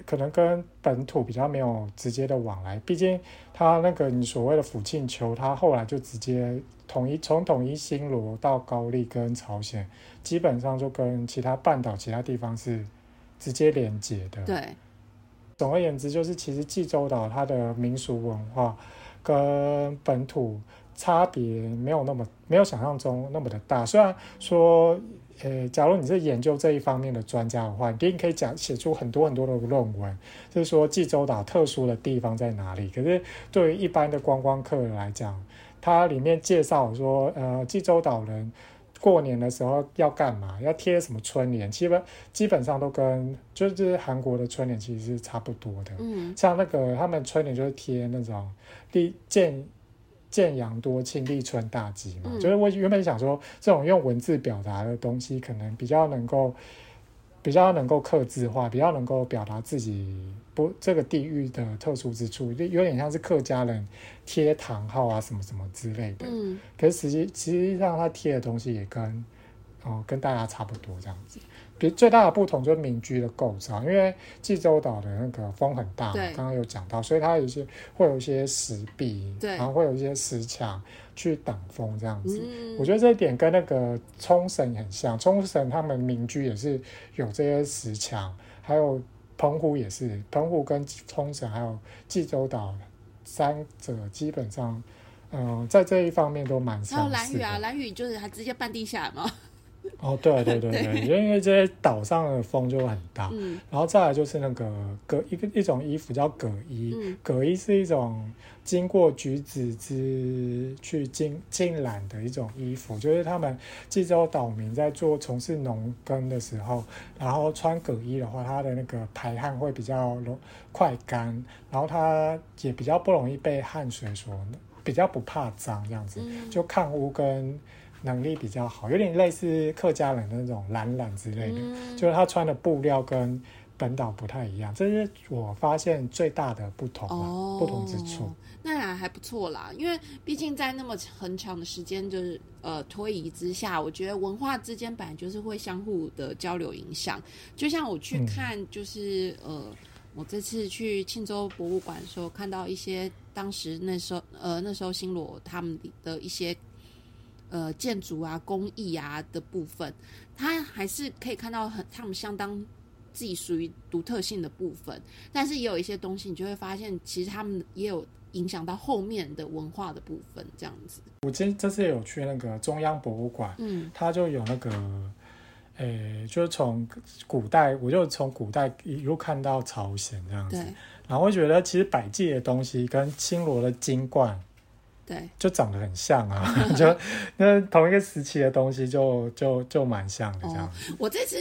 可能跟本土比较没有直接的往来，毕竟它那个你所谓的福庆丘，它后来就直接统一从统一新罗到高丽跟朝鲜，基本上就跟其他半岛其他地方是直接连接的。对，总而言之，就是其实济州岛它的民俗文化跟本土差别没有那么没有想象中那么的大。虽然说，呃，假如你是研究这一方面的专家的话，你可以讲写出很多很多的论文，就是说济州岛特殊的地方在哪里。可是对于一般的观光客来讲，它里面介绍说，呃，济州岛人。过年的时候要干嘛？要贴什么春联？基本基本上都跟就是韩国的春联其实是差不多的。嗯，像那个他们春联就是贴那种立建建阳多庆立春大吉嘛。嗯就是我原本想说，这种用文字表达的东西，可能比较能够比较能够刻字化，比较能够表达自己不这个地域的特殊之处，就有点像是客家人贴堂号啊什么什么之类的。嗯，可是实际实际上他贴的东西也跟哦跟大家差不多这样子。比最大的不同就是民居的构造，因为济州岛的那个风很大刚刚有讲到，所以它有一些会有一些石壁，对然后会有一些石墙去挡风这样子。嗯我觉得这一点跟那个冲绳很像，冲绳他们民居也是有这些石墙，还有澎湖也是，澎湖跟冲绳还有济州岛三者基本上，嗯、在这一方面都蛮还有相似蓝雨啊，蓝雨就是还直接半地下来吗。哦，对对对 对，因为这些岛上的风就很大，嗯。然后再来就是那个葛一个一种衣服叫葛衣，嗯。葛衣是一种经过橘子汁去浸浸染的一种衣服，就是他们济州岛民在做从事农耕的时候，然后穿葛衣的话，它的那个排汗会比较容快干，然后它也比较不容易被汗水所比较不怕脏这样子，嗯。就抗污跟能力比较好，有点类似客家人的那种懒懒之类的。嗯，就是他穿的布料跟本岛不太一样，这是我发现最大的不同不同之处。那还还不错啦，因为毕竟在那么很长的时间就是呃推移之下，我觉得文化之间本来就是会相互的交流影响。就像我去嗯看，就是、呃，我这次去庆州博物馆的时候，看到一些当时那时候呃那时候新罗他们的一些呃建筑啊、工艺啊的部分，它还是可以看到很他们相当自己属于独特性的部分。但是也有一些东西，你就会发现，其实他们也有影响到后面的文化的部分，这样子。我今这次有去那个中央博物馆，嗯它就有那个，诶、就是从古代，我就从古代一路看到朝鲜这样子，然后我觉得其实百济的东西跟新罗的金冠对，就长得很像啊，就那同一个时期的东西就就就蛮像的这样子。我这次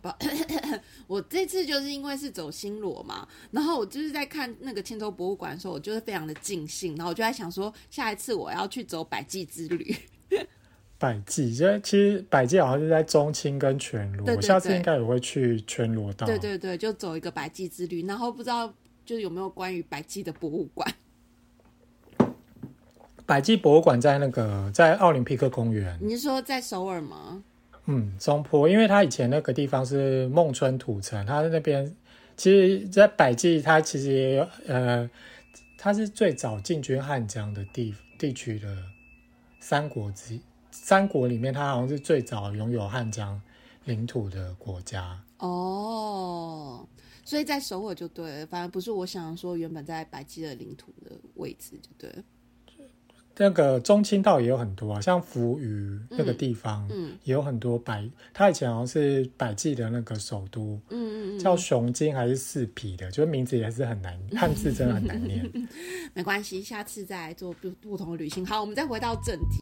不，我这次就是因为是走新罗嘛，然后我就是在看那个千州博物馆的时候，我就是非常的尽兴，然后我就在想说，下一次我要去走百济之旅。百济，就其实百济好像是在中清跟全罗，对对我下次对应该也会去全罗道。对对对，就走一个百济之旅，然后不知道就是有没有关于百济的博物馆。百济博物馆在那个在奥林匹克公园，你是说在首尔吗？嗯，中坡，因为它以前那个地方是孟春土城，它那边其实，在百济它其实也有呃，它是最早进军汉江的地地区的三国之三国里面，它好像是最早拥有汉江领土的国家。哦，所以在首尔就对了，反而不是我想说原本在百济的领土的位置就对了。那个中青道也有很多啊，像扶余那个地方，嗯也有很多百，它以前好像是百济的那个首都，嗯嗯嗯，叫雄津还是四匹的，就是名字也是很难，汉字真的很难念。没关系，下次再来做不不同的旅行。好，我们再回到正题。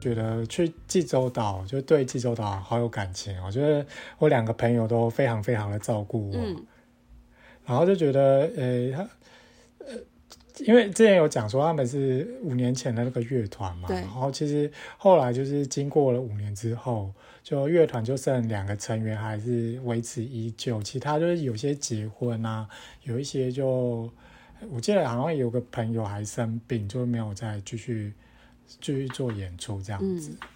觉得去济州岛就对济州岛好有感情哦，我觉得我两个朋友都非常非常的照顾我，嗯然后就觉得，呃，他，呃，因为之前有讲说他们是五年前的那个乐团嘛，对。然后其实后来就是经过了五年之后，就乐团就剩两个成员还是维持依旧，其他就是有些结婚啊，有一些就我记得好像有个朋友还生病，就没有再继续继续做演出这样子。嗯。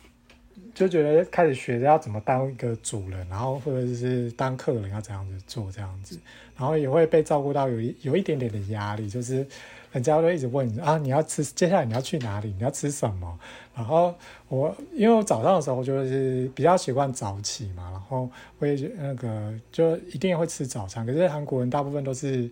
就觉得开始学着要怎么当一个主人，然后或者是当客人要怎样子做这样子，然后也会被照顾到有一有一点点的压力，就是人家都一直问你啊，你要吃，接下来你要去哪里，你要吃什么？然后我因为我早上的时候就是比较习惯早起嘛，然后我也觉那个就一定会吃早餐，可是韩国人大部分都是。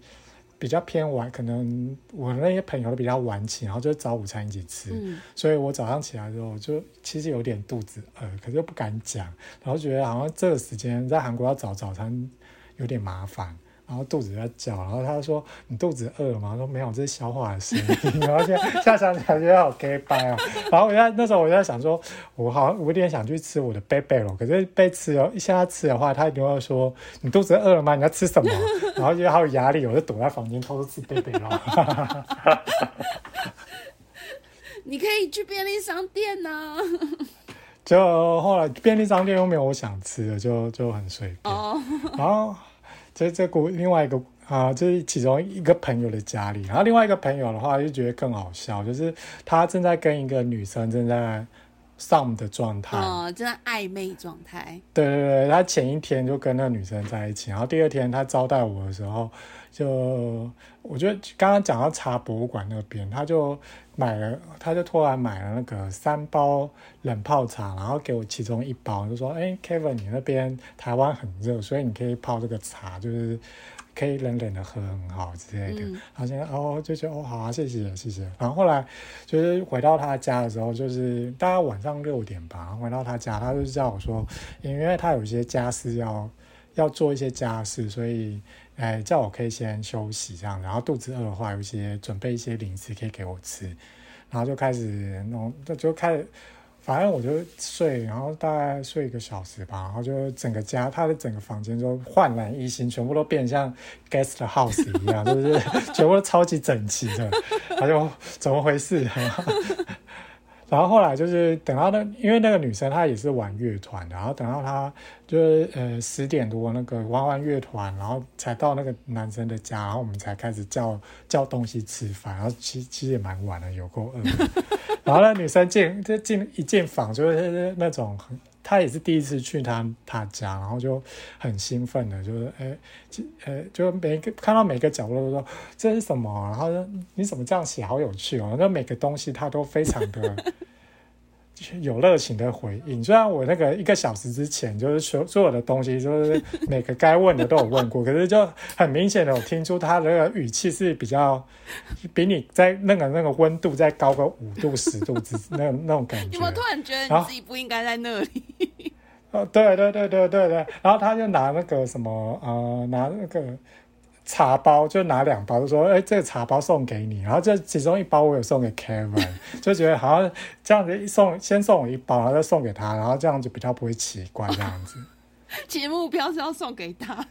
比较偏晚，可能我那些朋友都比较晚起，然后就早午餐一起吃，所以我早上起来之后就其实有点肚子饿，可是又不敢讲，然后觉得好像这个时间在韩国要找早餐有点麻烦。然后肚子在叫，然后他说：“你肚子饿了吗？”说：“没有，这是消化的声音。”然后现在现在想起来觉得好 gay 掰啊。然后我在那时候我在想说，我好像我有点想去吃我的贝贝了，可是被吃了，现在吃的话，他一定会说：“你肚子饿了吗？你要吃什么？” 然后觉得好有压力，我就躲在房间偷偷吃贝贝肉。你可以去便利商店呐。就后来便利商店又没有我想吃的，就就很随便。然后。在这股另外一个啊，就是其中一个朋友的家里，然后另外一个朋友的话就觉得更好笑，就是他正在跟一个女生正在上的状态，哦，正在暧昧状态。对对对，他前一天就跟那个女生在一起，然后第二天他招待我的时候，就我觉得刚刚讲到茶博物馆那边，他就。买了，他就突然买了那个三包冷泡茶，然后给我其中一包，就说：“哎，Kevin，你那边台湾很热，所以你可以泡这个茶，就是可以冷冷的喝，很好之类的。”然后现在哦，就觉得哦，好啊，谢谢谢谢。然后后来就是回到他家的时候，就是大概晚上六点吧，回到他家，他就叫我说，因为他有一些家事要要做一些家事，所以。哎，叫我可以先休息这样，然后肚子饿的话，有一些准备一些零食可以给我吃，然后就开始弄，就就开始，反正我就睡，然后大概睡一个小时吧，然后就整个家，他的整个房间就焕然一新，全部都变像 guest house 一样，就是 全部都超级整齐的，他就怎么回事？然后后来就是等到那，因为那个女生她也是玩乐团的，然后等到她就是呃十点多那个玩完乐团，然后才到那个男生的家，然后我们才开始叫叫东西吃饭，然后其其实也蛮晚了，有够饿。然后那女生进就进一进房就是那种很，他也是第一次去他他家，然后就很兴奋的，就是哎，呃，就每个看到每个角落都说这是什么，然后说你怎么这样写，好有趣哦，那每个东西他都非常的。有热情的回应，虽然我那个一个小时之前就是所所有的东西，就是每个该问的都有问过，可是就很明显的我听出他那个语气是比较比你在那个那个温度再高个五度十度之那那种感觉。有没有突然觉得你自己不应该在那里？哦，对对对对对对，然后他就拿那个什么呃，拿那个。茶包就拿两包，就说：“哎，这个茶包送给你。”然后这其中一包我有送给 Kevin，就觉得好像这样子一送，先送我一包，然后再送给他，然后这样子比较不会奇怪这样子。其实目标是要送给他。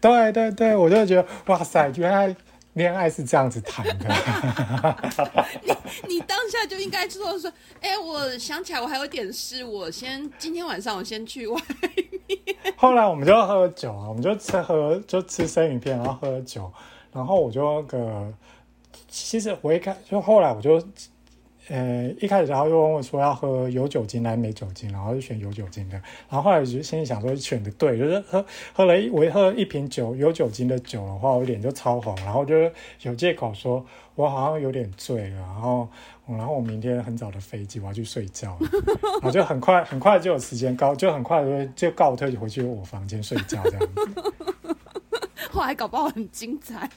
对对对，我就觉得哇塞，原来。恋爱是这样子谈的，你你当下就应该说说，哎，我想起来我还有点事，我先今天晚上我先去外面。后来我们就喝酒啊，我们就吃喝就吃生鱼片，然后喝酒，然后我就那个，其实我一开就后来我就。呃，一开始然后又问我说要喝有酒精还是没酒精，然后就选有酒精的。然后后来就心里想说选的对，就是喝喝了一我喝一瓶酒有酒精的酒的话，我脸就超红，然后就有借口说我好像有点醉了，然后然后我明天很早的飞机我要去睡觉，然后就很快很快就有时间告就很快就就告退回去我房间睡觉这样子。后来搞不好很精彩。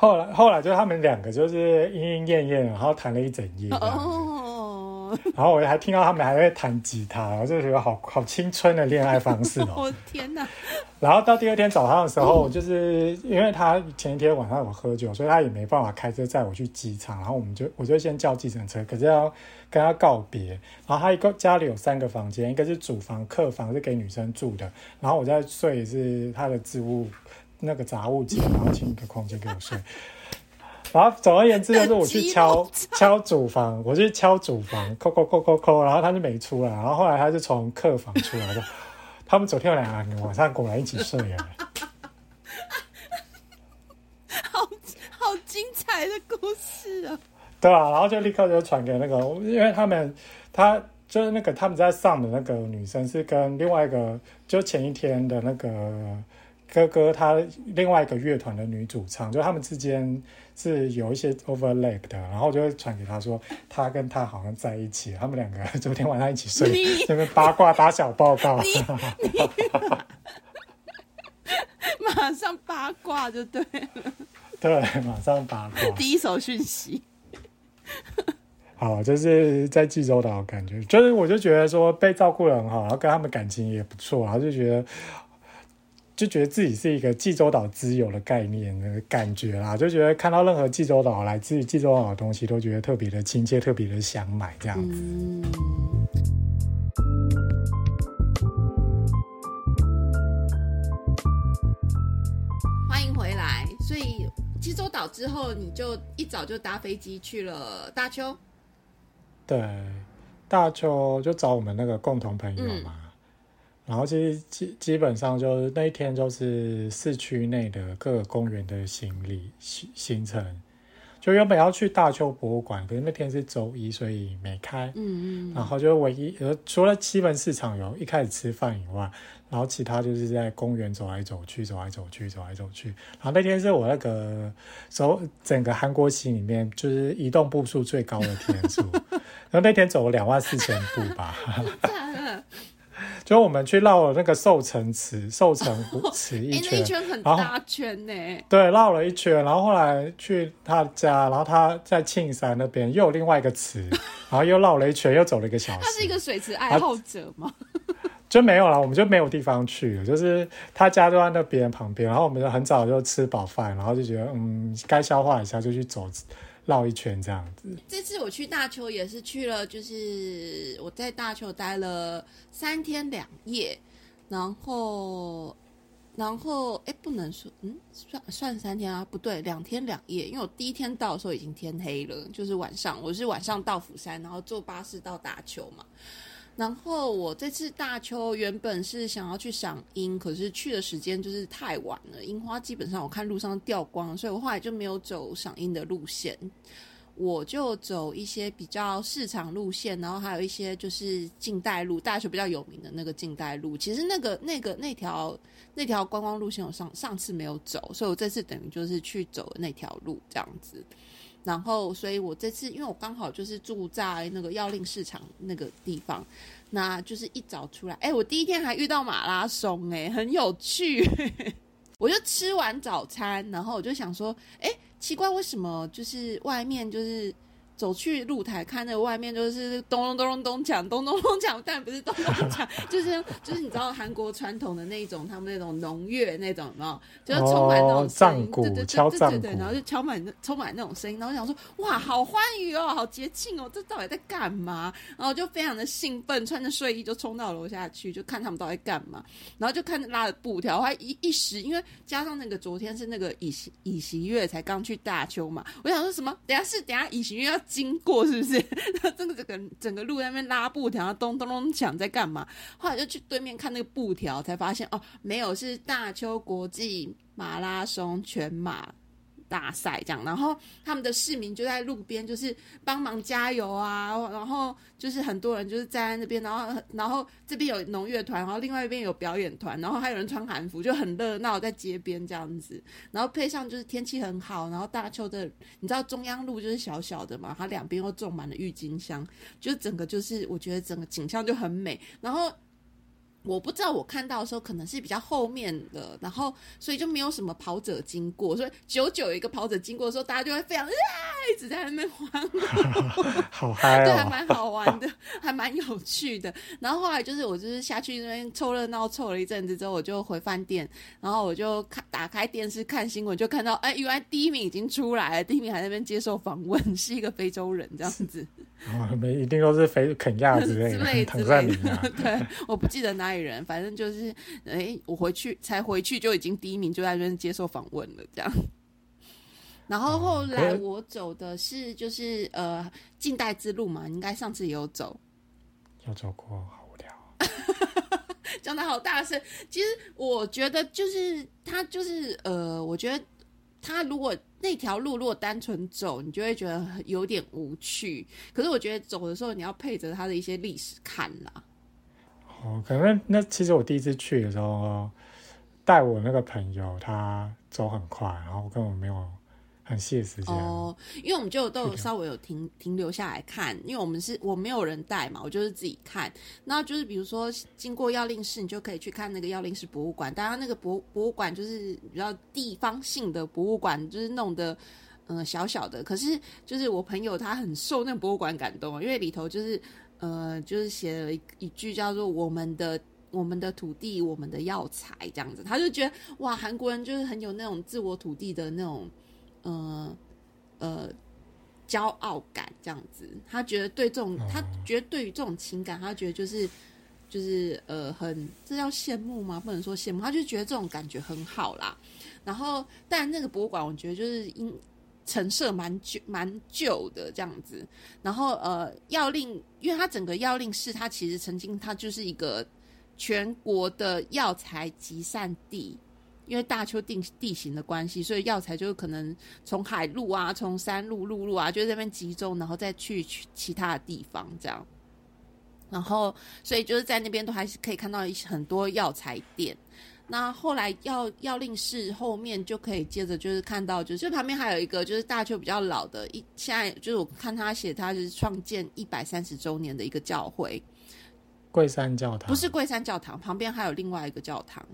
后来，后来就他们两个就是莺莺燕燕，然后谈了一整夜。哦。然后我还听到他们还在弹吉他，我就觉得好好青春的恋爱方式哦。我天哪！然后到第二天早上的时候，就是因为他前一天晚上有喝酒，所以他也没办法开车载我去机场。然后我们就我就先叫计程车，可是要跟他告别。然后他一个家里有三个房间，一个是主房、客房是给女生住的，然后我在睡是他的置物。那个杂物间，然后请一个空间给我睡。然后总而言之，就是我去敲 敲主房，我去敲主房，扣扣扣扣扣，然后他就没出来。然后后来他就从客房出来的。他们昨天两个晚上果然一起睡了。好好精彩的故事啊！对啊，然后就立刻就传给那个，因为他们他。就是那个他们在上的那个女生是跟另外一个，就前一天的那个哥哥他另外一个乐团的女主唱，就他们之间是有一些 overlap 的，然后我就会传给他说，他跟他好像在一起，他们两个昨天晚上一起睡，你这边八卦打小报告。马上八卦就对了，对，马上八卦。第一手讯息。好，就是在济州岛，感觉就是我就觉得说被照顾的很好，然后跟他们感情也不错，然后就觉得就觉得自己是一个济州岛之友的概念的感觉啦，就觉得看到任何济州岛来自于济州岛的东西，都觉得特别的亲切，特别的想买这样子。嗯，欢迎回来。所以济州岛之后，你就一早就搭飞机去了大邱。对，大邱就找我们那个共同朋友嘛，然后其实基基本上就是那一天就是市区内的各个公园的行李行行程，就原本要去大邱博物馆，可是那天是周一，所以没开。嗯嗯然后就唯一呃，除了西门市场有一开始吃饭以外，然后其他就是在公园走来走去，走来走去，走来走去。然后那天是我那个走整个韩国行里面就是移动步数最高的天数，然后那天走了两万四千步吧。嗯，就我们去绕了那个寿城池、寿城湖池哎、一那一圈，很然后大圈呢、对，绕了一圈，然后后来去他家，然后他在庆山那边又有另外一个池，然后又绕了一圈，又走了一个小时。他是一个水池爱好者吗？就没有了，我们就没有地方去了，就是他家就在那边旁边，然后我们就很早就吃饱饭，然后就觉得嗯，该消化一下，就去走绕一圈这样子。这次我去大邱也是去了，就是我在大邱待了三天两夜，然后，然后哎，不能说，嗯，算算三天啊？不对，两天两夜，因为我第一天到的时候已经天黑了，就是晚上，我是晚上到釜山，然后坐巴士到大邱嘛。然后我这次大邱原本是想要去赏樱，可是去的时间就是太晚了，樱花基本上我看路上掉光，所以我后来就没有走赏樱的路线。我就走一些比较市场路线，然后还有一些就是近代路，大学比较有名的那个近代路。其实那个那个那条那条观光路线，我上上次没有走，所以我这次等于就是去走那条路这样子。然后，所以我这次因为我刚好就是住在那个药令市场那个地方，那就是一早出来，哎，我第一天还遇到马拉松、哎，很有趣。我就吃完早餐，然后我就想说，哎，奇怪，为什么就是外面就是走去露台看那个外面就是咚咚咚咚咚锵，咚咚咚锵，但不是咚咚锵，就是就是你知道韩国传统的那种他们那种农乐那种，有没有？就是充满那种声音，哦对对对对对对，然后就敲满充满那种声音，然后想说哇，好欢愉哦，好节庆哦，这到底在干嘛？然后就非常的兴奋，穿着睡衣就冲到楼下去，就看他们到底在干嘛。然后就看拉着布条，还一一时，因为加上那个昨天是那个以喜以喜月才刚去大邱嘛，我想说什么？等一下是等一下以喜月要经过是不是？那真的整个整个路在那边拉布条，咚咚咚响在干嘛？后来就去对面看那个布条，才发现哦，没有是大邱国际马拉松全马。大赛这样，然后他们的市民就在路边，就是帮忙加油啊，然后就是很多人就是站在那边，然后然后这边有农乐团，然后另外一边有表演团，然后还有人穿韩服，就很热闹在街边这样子，然后配上就是天气很好，然后大邱的你知道中央路就是小小的嘛，它两边又种满了郁金香，就整个就是我觉得整个景象就很美，然后。我不知道，我看到的时候可能是比较后面的，然后所以就没有什么跑者经过，所以久久有一个跑者经过的时候，大家就会非常啊，一直在那边欢呼，好嗨对，还哦！蛮好玩的，还蛮有趣的。然后后来就是我就是下去那边凑热闹凑了一阵子之后，我就回饭店，然后我就看打开电视看新闻，就看到哎，原来第一名已经出来了，第一名还在那边接受访问，是一个非洲人这样子。哦没一定都是非肯亚之类的，之类 唐之类赛林啊，，对，我不记得哪里人，反正就是，哎，我回去才回去就已经第一名，就在那边接受访问了，这样。然后后来我走的是就是呃近代之路嘛，你应该上次也有走，有走过，好无聊。讲的好大声。其实我觉得就是他就是呃，我觉得他如果那条路如果单纯走，你就会觉得有点无趣。可是我觉得走的时候，你要配着它的一些历史看啦。哦，可能那其实我第一次去的时候，带我那个朋友他走很快，然后根本没有很谢时间。哦，因为我们就都有稍微有停停留下来看，因为我们是我没有人带嘛，我就是自己看。那就是比如说经过药令市，你就可以去看那个药令市博物馆。当然，那个博博物馆就是比较地方性的博物馆，就是弄的嗯小小的。可是就是我朋友他很受那个博物馆感动，因为里头就是呃就是写了一一句叫做“我们的”。我们的土地，我们的药材，这样子，他就觉得哇，韩国人就是很有那种自我土地的那种，呃呃，骄傲感，这样子。他觉得对这种，他觉得对于这种情感，他觉得就是就是呃，很这叫羡慕吗？不能说羡慕，他就觉得这种感觉很好啦。然后，但那个博物馆，我觉得就是因陈设蛮旧蛮旧的这样子。然后呃，药令，因为它整个药令市，它其实曾经它就是一个。全国的药材集散地，因为大丘地地形的关系，所以药材就可能从海路啊，从山路、陆路啊，就在那边集中，然后再去去其他的地方这样。然后，所以就是在那边都还是可以看到一些很多药材店。那后来药药令市后面就可以接着就是看到，就是旁边还有一个就是大邱比较老的一，现在就是我看他写，他就是创建一百三十周年的一个教会。桂山教堂不是桂山教堂，旁边还有另外一个教堂。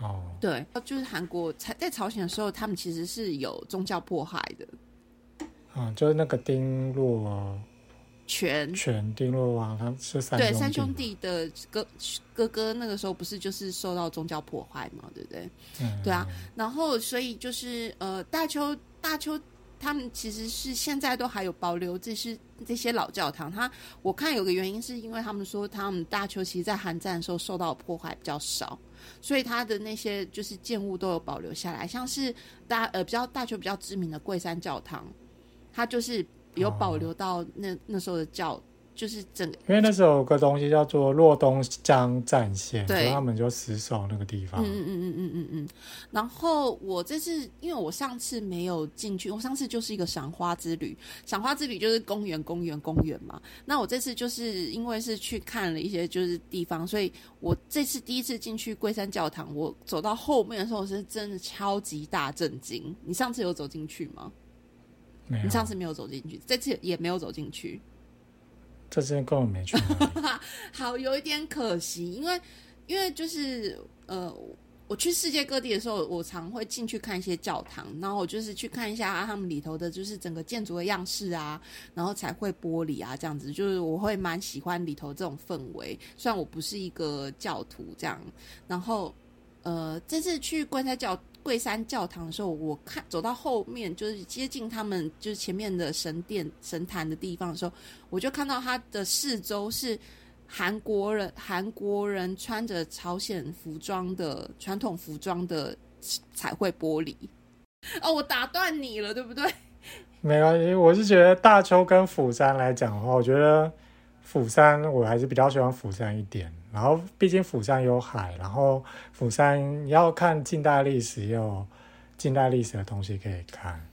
哦，对，就是韩国在在朝鲜的时候，他们其实是有宗教迫害的。嗯，就是那个丁洛全全丁洛王，他是三对三兄弟的哥哥哥，那个时候不是就是受到宗教迫害嘛，对不对？嗯，对啊。然后所以就是呃，大邱大邱。他们其实是现在都还有保留这些这些老教堂。他我看有个原因是因为他们说他们大邱其实，在韩战的时候受到迫害比较少，所以他的那些就是建物都有保留下来。像是大呃比较大学比较知名的桂山教堂，它就是有保留到那那时候的教。就是整个，因为那时候有个东西叫做洛东江战线，所以他们就死守那个地方。嗯嗯嗯嗯嗯嗯嗯。然后我这次，因为我上次没有进去，我上次就是一个赏花之旅，赏花之旅就是公园公园公园嘛。那我这次就是因为是去看了一些就是地方，所以我这次第一次进去龟山教堂，我走到后面的时候我是真的超级大震惊。你上次有走进去吗？你上次没有走进去，这次也没有走进去。这次根本没去，好有一点可惜，因为因为就是呃，我去世界各地的时候，我常会进去看一些教堂，然后我就是去看一下他们里头的，就是整个建筑的样式啊，然后彩绘玻璃啊，这样子，就是我会蛮喜欢里头这种氛围。虽然我不是一个教徒，这样，然后呃，这次去观察教。桂山教堂的时候，我看走到后面，就是接近他们就是前面的神殿、神坛的地方的时候，我就看到它的四周是韩国人，韩国人穿着朝鲜服装的传统服装的彩绘玻璃。哦，我打断你了，对不对？没关系，我是觉得大邱跟釜山来讲的话，我觉得釜山我还是比较喜欢釜山一点。然后，毕竟釜山有海，然后釜山要看近代历史，也有近代历史的东西可以看。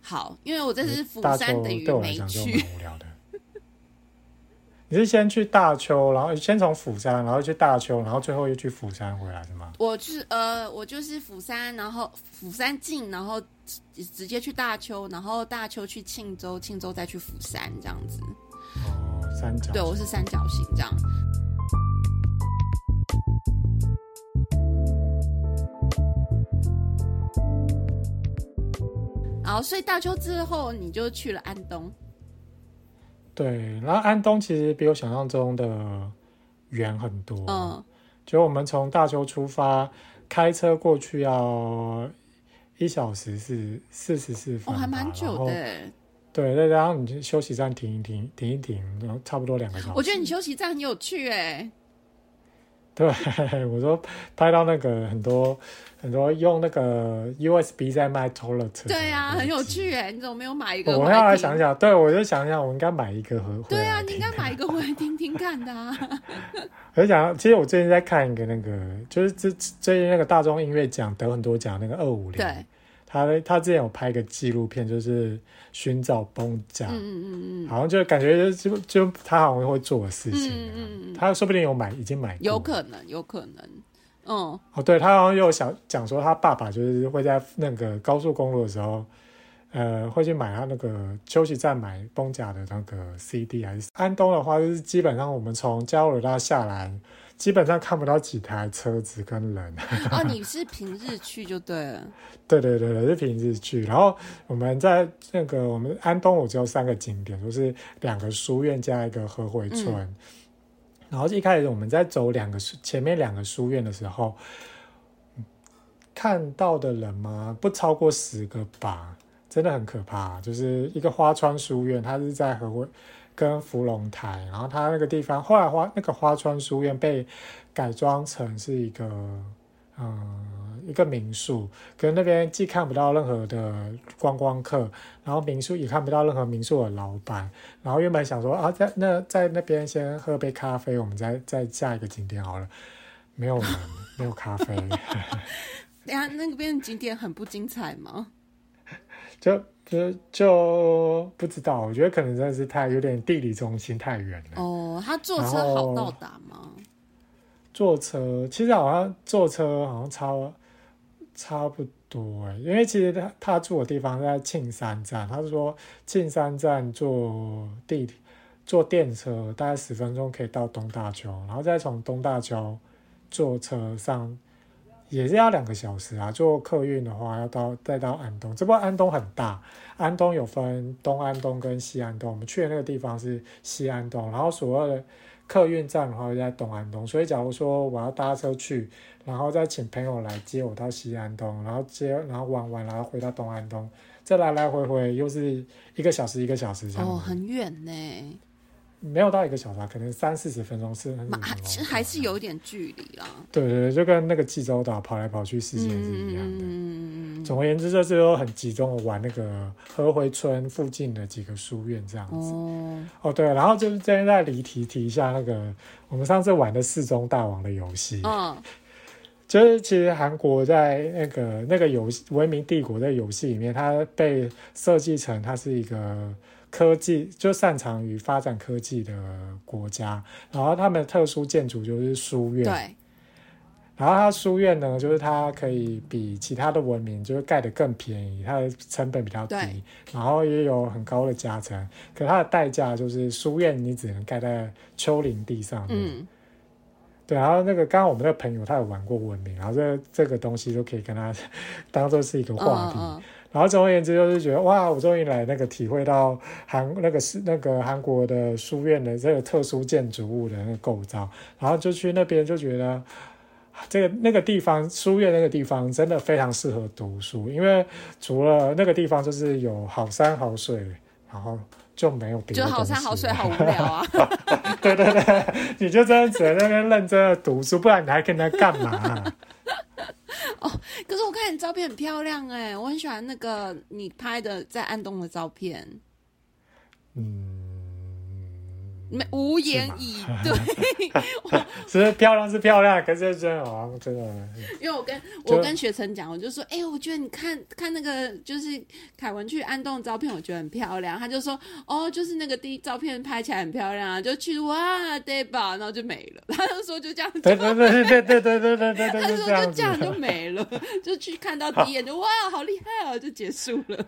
好，因为我这是釜山等于没去。无聊的。你是先去大邱，然后先从釜山，然后去大邱，然后最后又去釜山回来是吗？我是呃，我就是釜山，然后釜山进，然后直接去大邱，然后大邱去庆州，庆州再去釜山这样子。哦，三角。对，我是三角形这样。好，所以大邱之后你就去了安东。对，然后安东其实比我想象中的远很多。嗯，就我们从大邱出发，开车过去要一小时是四十四分，哦，还蛮久的。对，对，然后你休息站停一停，停一停，然后差不多两个小时。我觉得你休息站很有趣，哎。对，我说拍到那个很多很多用那个 USB 在卖 toilet。对啊，很有趣哎！你怎么没有买一个？我要来想想，对我就想想，我应该买一个回。对啊，你应该买一个回来听听看的啊。我就想，其实我最近在看一个那个，就是最最近那个大众音乐奖得很多奖那个二五零。对。他他之前有拍一个纪录片，就是寻找崩甲，嗯嗯嗯嗯，好像就感觉就就他好像会做的事情、啊，嗯嗯嗯他说不定有买，已经买过，有可能，有可能，嗯，哦，对他好像又想讲说，他爸爸就是会在那个高速公路的时候，呃，会去买他那个休息站买崩甲的那个 CD，还是安东的话，就是基本上我们从交流道下来，基本上看不到几台车子跟人。哦，你是平日去就对了，对 对对对，是平日去。然后我们在那个我们安东，我只有三个景点，就是两个书院加一个合回村。然后一开始我们在走两个书前面两个书院的时候，看到的人吗不超过十个吧，真的很可怕。就是一个花川书院，它是在合回跟芙蓉台，然后它那个地方后来花那个花川书院被改装成是一个嗯。一个民宿，可是那边既看不到任何的观光客，然后民宿也看不到任何民宿的老板。然后原本想说啊，在那在那边先喝杯咖啡，我们再再下一个景点好了。没有人，没有咖啡。等下那边景点很不精彩吗？就就就不知道，我觉得可能真的是太有点地理中心太远了。哦，他坐车好到达吗？坐车其实好像坐车好像差。差不多哎，因为其实他他住的地方在庆山站，他是说庆山站坐地铁、坐电车大概十分钟可以到东大桥，然后再从东大桥坐车上也是要两个小时啊。坐客运的话要到再到安东，只不过安东很大，安东有分东安东跟西安东，我们去的那个地方是西安东，然后所有的客运站的话在东安东，所以假如说我要搭车去。然后再请朋友来接我到西安东，然后接，然后玩完，然后回到东安东，再来来回回又是一个小时，一个小时这样。哦，很远呢。没有到一个小时，可能三四十分钟是。其实还是有一点距离啦。对对对，就跟那个济州岛跑来跑去时间是一样的。嗯嗯嗯。总而言之，就是都很集中的玩那个河回村附近的几个书院这样子。哦。哦，对，然后就是这边再离题提一下那个我们上次玩的四中大王的游戏。嗯。就是其实韩国在那个那个游戏《文明帝国》的游戏里面，它被设计成它是一个科技就擅长于发展科技的国家，然后他们的特殊建筑就是书院。对。然后它书院呢，就是它可以比其他的文明就是盖得更便宜，它的成本比较低，然后也有很高的加成，可它的代价就是书院你只能盖在丘陵地上面。嗯。对，然后那个刚刚我们那个朋友他有玩过文明，然后这这个东西就可以跟他 当做是一个话题。然后总而言之就是觉得哇，我终于来那个体会到韩那个是那个韩国的书院的这个特殊建筑物的那个构造，然后就去那边就觉得这个那个地方书院那个地方真的非常适合读书，因为除了那个地方就是有好山好水，然后。就没有别的就好山好水，好无聊啊！对对对，你就真的只能在那边认真的读书，不然你还跟他干嘛？哦，可是我看你照片很漂亮哎，我很喜欢那个你拍的在安东的照片。嗯。没无言以 对，是漂亮是漂亮，可是真的好真的。因为我跟我跟学成讲，我就说，哎，我觉得你看看那个就是凯文去安东的照片，我觉得很漂亮。他就说，哦，就是那个第一照片拍起来很漂亮啊，就去哇对吧？然后就没了。他就说就这样。对对对对对对对对对对。他说就这样就没了，就去看到第一眼就哇好厉害哦，就结束了。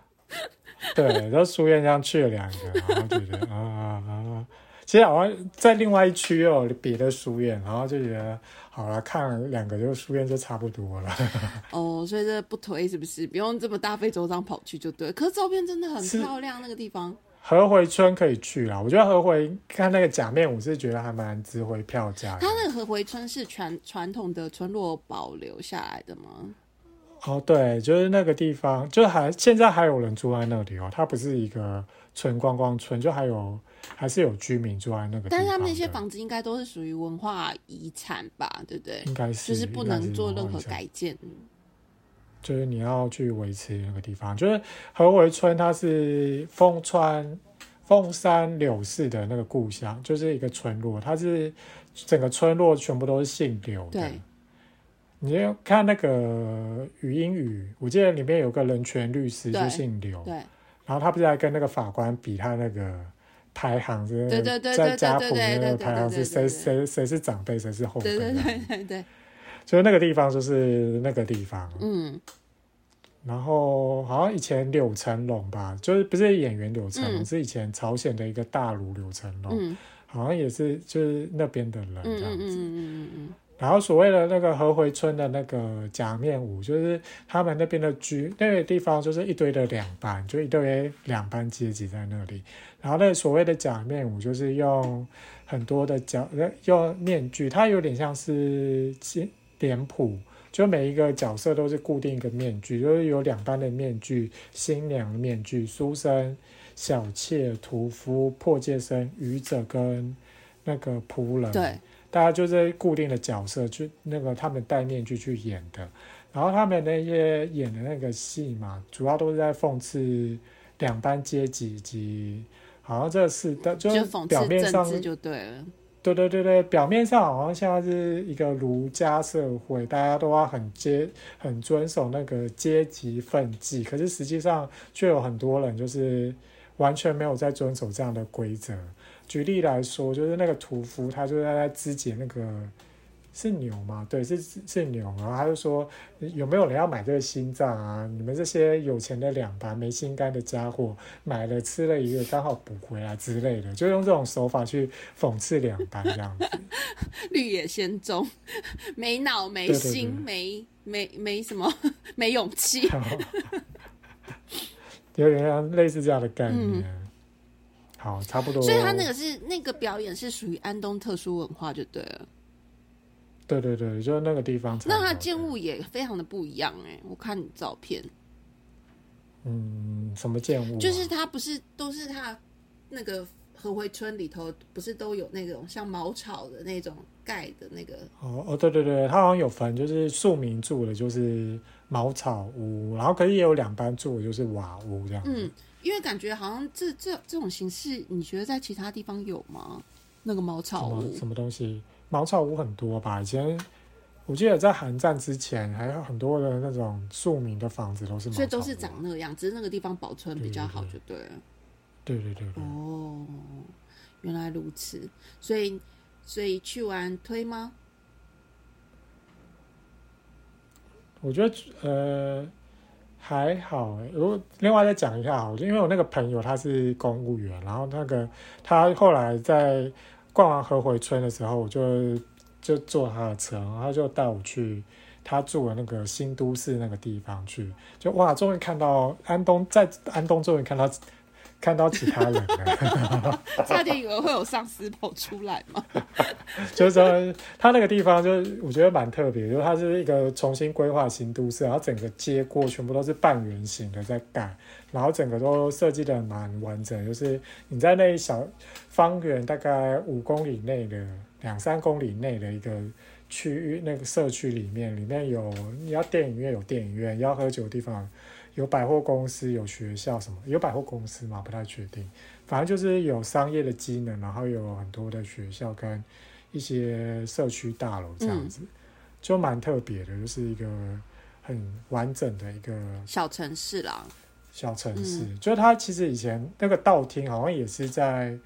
对，然后书院这样去了两个，然后觉得啊啊啊。其实好像在另外一区又有别的书院，然后就觉得好了，看两个就书院就差不多了。哦，所以这不推是不是？不用这么大费周章跑去就对。可是照片真的很漂亮，那个地方。河回村可以去啦，我觉得河回看那个假面，我是觉得还蛮值回票价。它那个河回村是传传统的村落保留下来的吗？哦，对，就是那个地方，就还现在还有人住在那里哦。它不是一个纯观光村，就还有。还是有居民住在那个，但是他们那些房子应该都是属于文化遗产吧，对不对？应该是，就是不能做任何改建。就是你要去维持那个地方，就是何为村，它是凤川凤山柳氏的那个故乡，就是一个村落，它是整个村落全部都是姓柳的。你要看那个语音语，我记得里面有个人权律师就姓刘，对，然后他不是还跟那个法官比他那个排行是，对对对对在家谱对对那个排行是谁谁谁是长辈，谁是后辈，对对对对对，就是那个地方就是那个地方，嗯。然后好像以前柳成龙吧，就是不是演员柳成龙，嗯。是以前朝鲜的一个大儒柳成龙，嗯。好像也是就是那边的人嗯这样子。嗯嗯嗯嗯然后所谓的那个和回村的那个假面舞，就是他们那边的居那个地方，就是一堆的两班，就一堆两班阶级在那里。然后那所谓的假面舞，就是用很多的角用面具，它有点像是脸谱，就每一个角色都是固定一个面具，就是有两班的面具：新娘面具、书生、小妾、屠夫、破戒生、愚者跟那个仆人。对，大家就是固定的角色，去那个他们戴面具去演的，然后他们那些演的那个戏嘛，主要都是在讽刺两班阶级以及好像这是的，就就是表面上就对了。对对对对，表面上好像现在是一个儒家社会，大家都要很接很遵守那个阶级分际，可是实际上却有很多人就是完全没有在遵守这样的规则。举例来说，就是那个屠夫，他就在在肢解那个是牛吗？对，是是牛。然后他就说，有没有人要买这个心脏啊？你们这些有钱的两把没心肝的家伙，买了吃了一个刚好补回来之类的，就用这种手法去讽刺两班这样子。绿野仙踪，没脑没心，对没没没什么，没勇气。有点像类似这样的概念。好，差不多。所以他那个是那个表演是属于安东特殊文化就对了。对对对，就是那个地方。那他建物也非常的不一样哎、我看你照片，嗯，什么建物啊、就是它不是都是它那个河回村里头不是都有那种像茅草的那种盖的那个，哦哦，对对对，它好像有分，就是庶民住的就是茅草屋，然后可是也有两班住的就是瓦屋这样子。嗯，因为感觉好像这这这种形式，你觉得在其他地方有吗？那个茅草屋，么什么东西？茅草屋很多吧？以前我记得在韩战之前，还有很多的那种庶民的房子都是所以都是长那样，只是那个地方保存比较好就对了。对对对对。哦，原来如此，所以所以去玩推吗？我觉得呃还好，如果另外再讲一下好了，因为我那个朋友他是公务员，然后那个他后来在逛完河回村的时候，我就就坐他的车，然后他就带我去他住的那个新都市那个地方去，就哇，终于看到安东在安东，终于看到看到其他人了。差点以为会有丧尸跑出来嘛。就是说，它那个地方就是我觉得蛮特别，就是它是一个重新规划新都市，然后整个街过全部都是半圆形的在盖，然后整个都设计的蛮完整，就是你在那一小方圆大概五公里内的两三公里内的一个区域，那个社区里面，里面有你要电影院有电影院，要喝酒的地方有百货公司，有学校什么，有百货公司嘛？不太确定。反正就是有商业的机能，然后有很多的学校跟一些社区大楼这样子，就蛮特别的，就是一个很完整的一个小城市啦，小城市。嗯就是它其实以前那个道厅好像也是在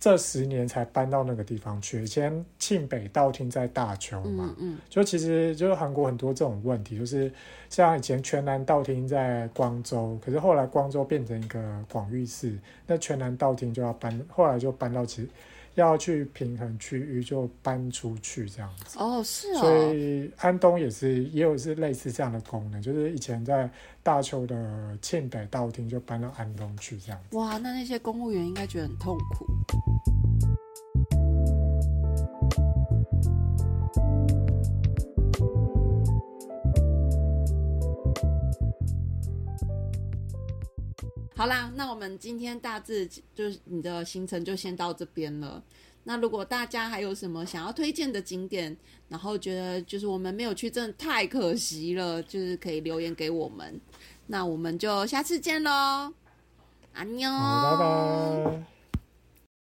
这十年才搬到那个地方去，以前庆北道厅在大邱嘛，嗯嗯。就其实就是韩国很多这种问题，就是像以前全南道厅在光州，可是后来光州变成一个广域市，那全南道厅就要搬，后来就搬到其实要去平衡区域，就搬出去这样子。哦是所哦，以安东也是也有是类似这样的功能，就是以前在大邱的庆北道厅就搬到安东去这样子。哇，那那些公务员应该觉得很痛苦。好啦，那我们今天大致就是你的行程就先到这边了。那如果大家还有什么想要推荐的景点，然后觉得就是我们没有去，真的太可惜了，就是可以留言给我们。那我们就下次见喽，安妞，拜拜。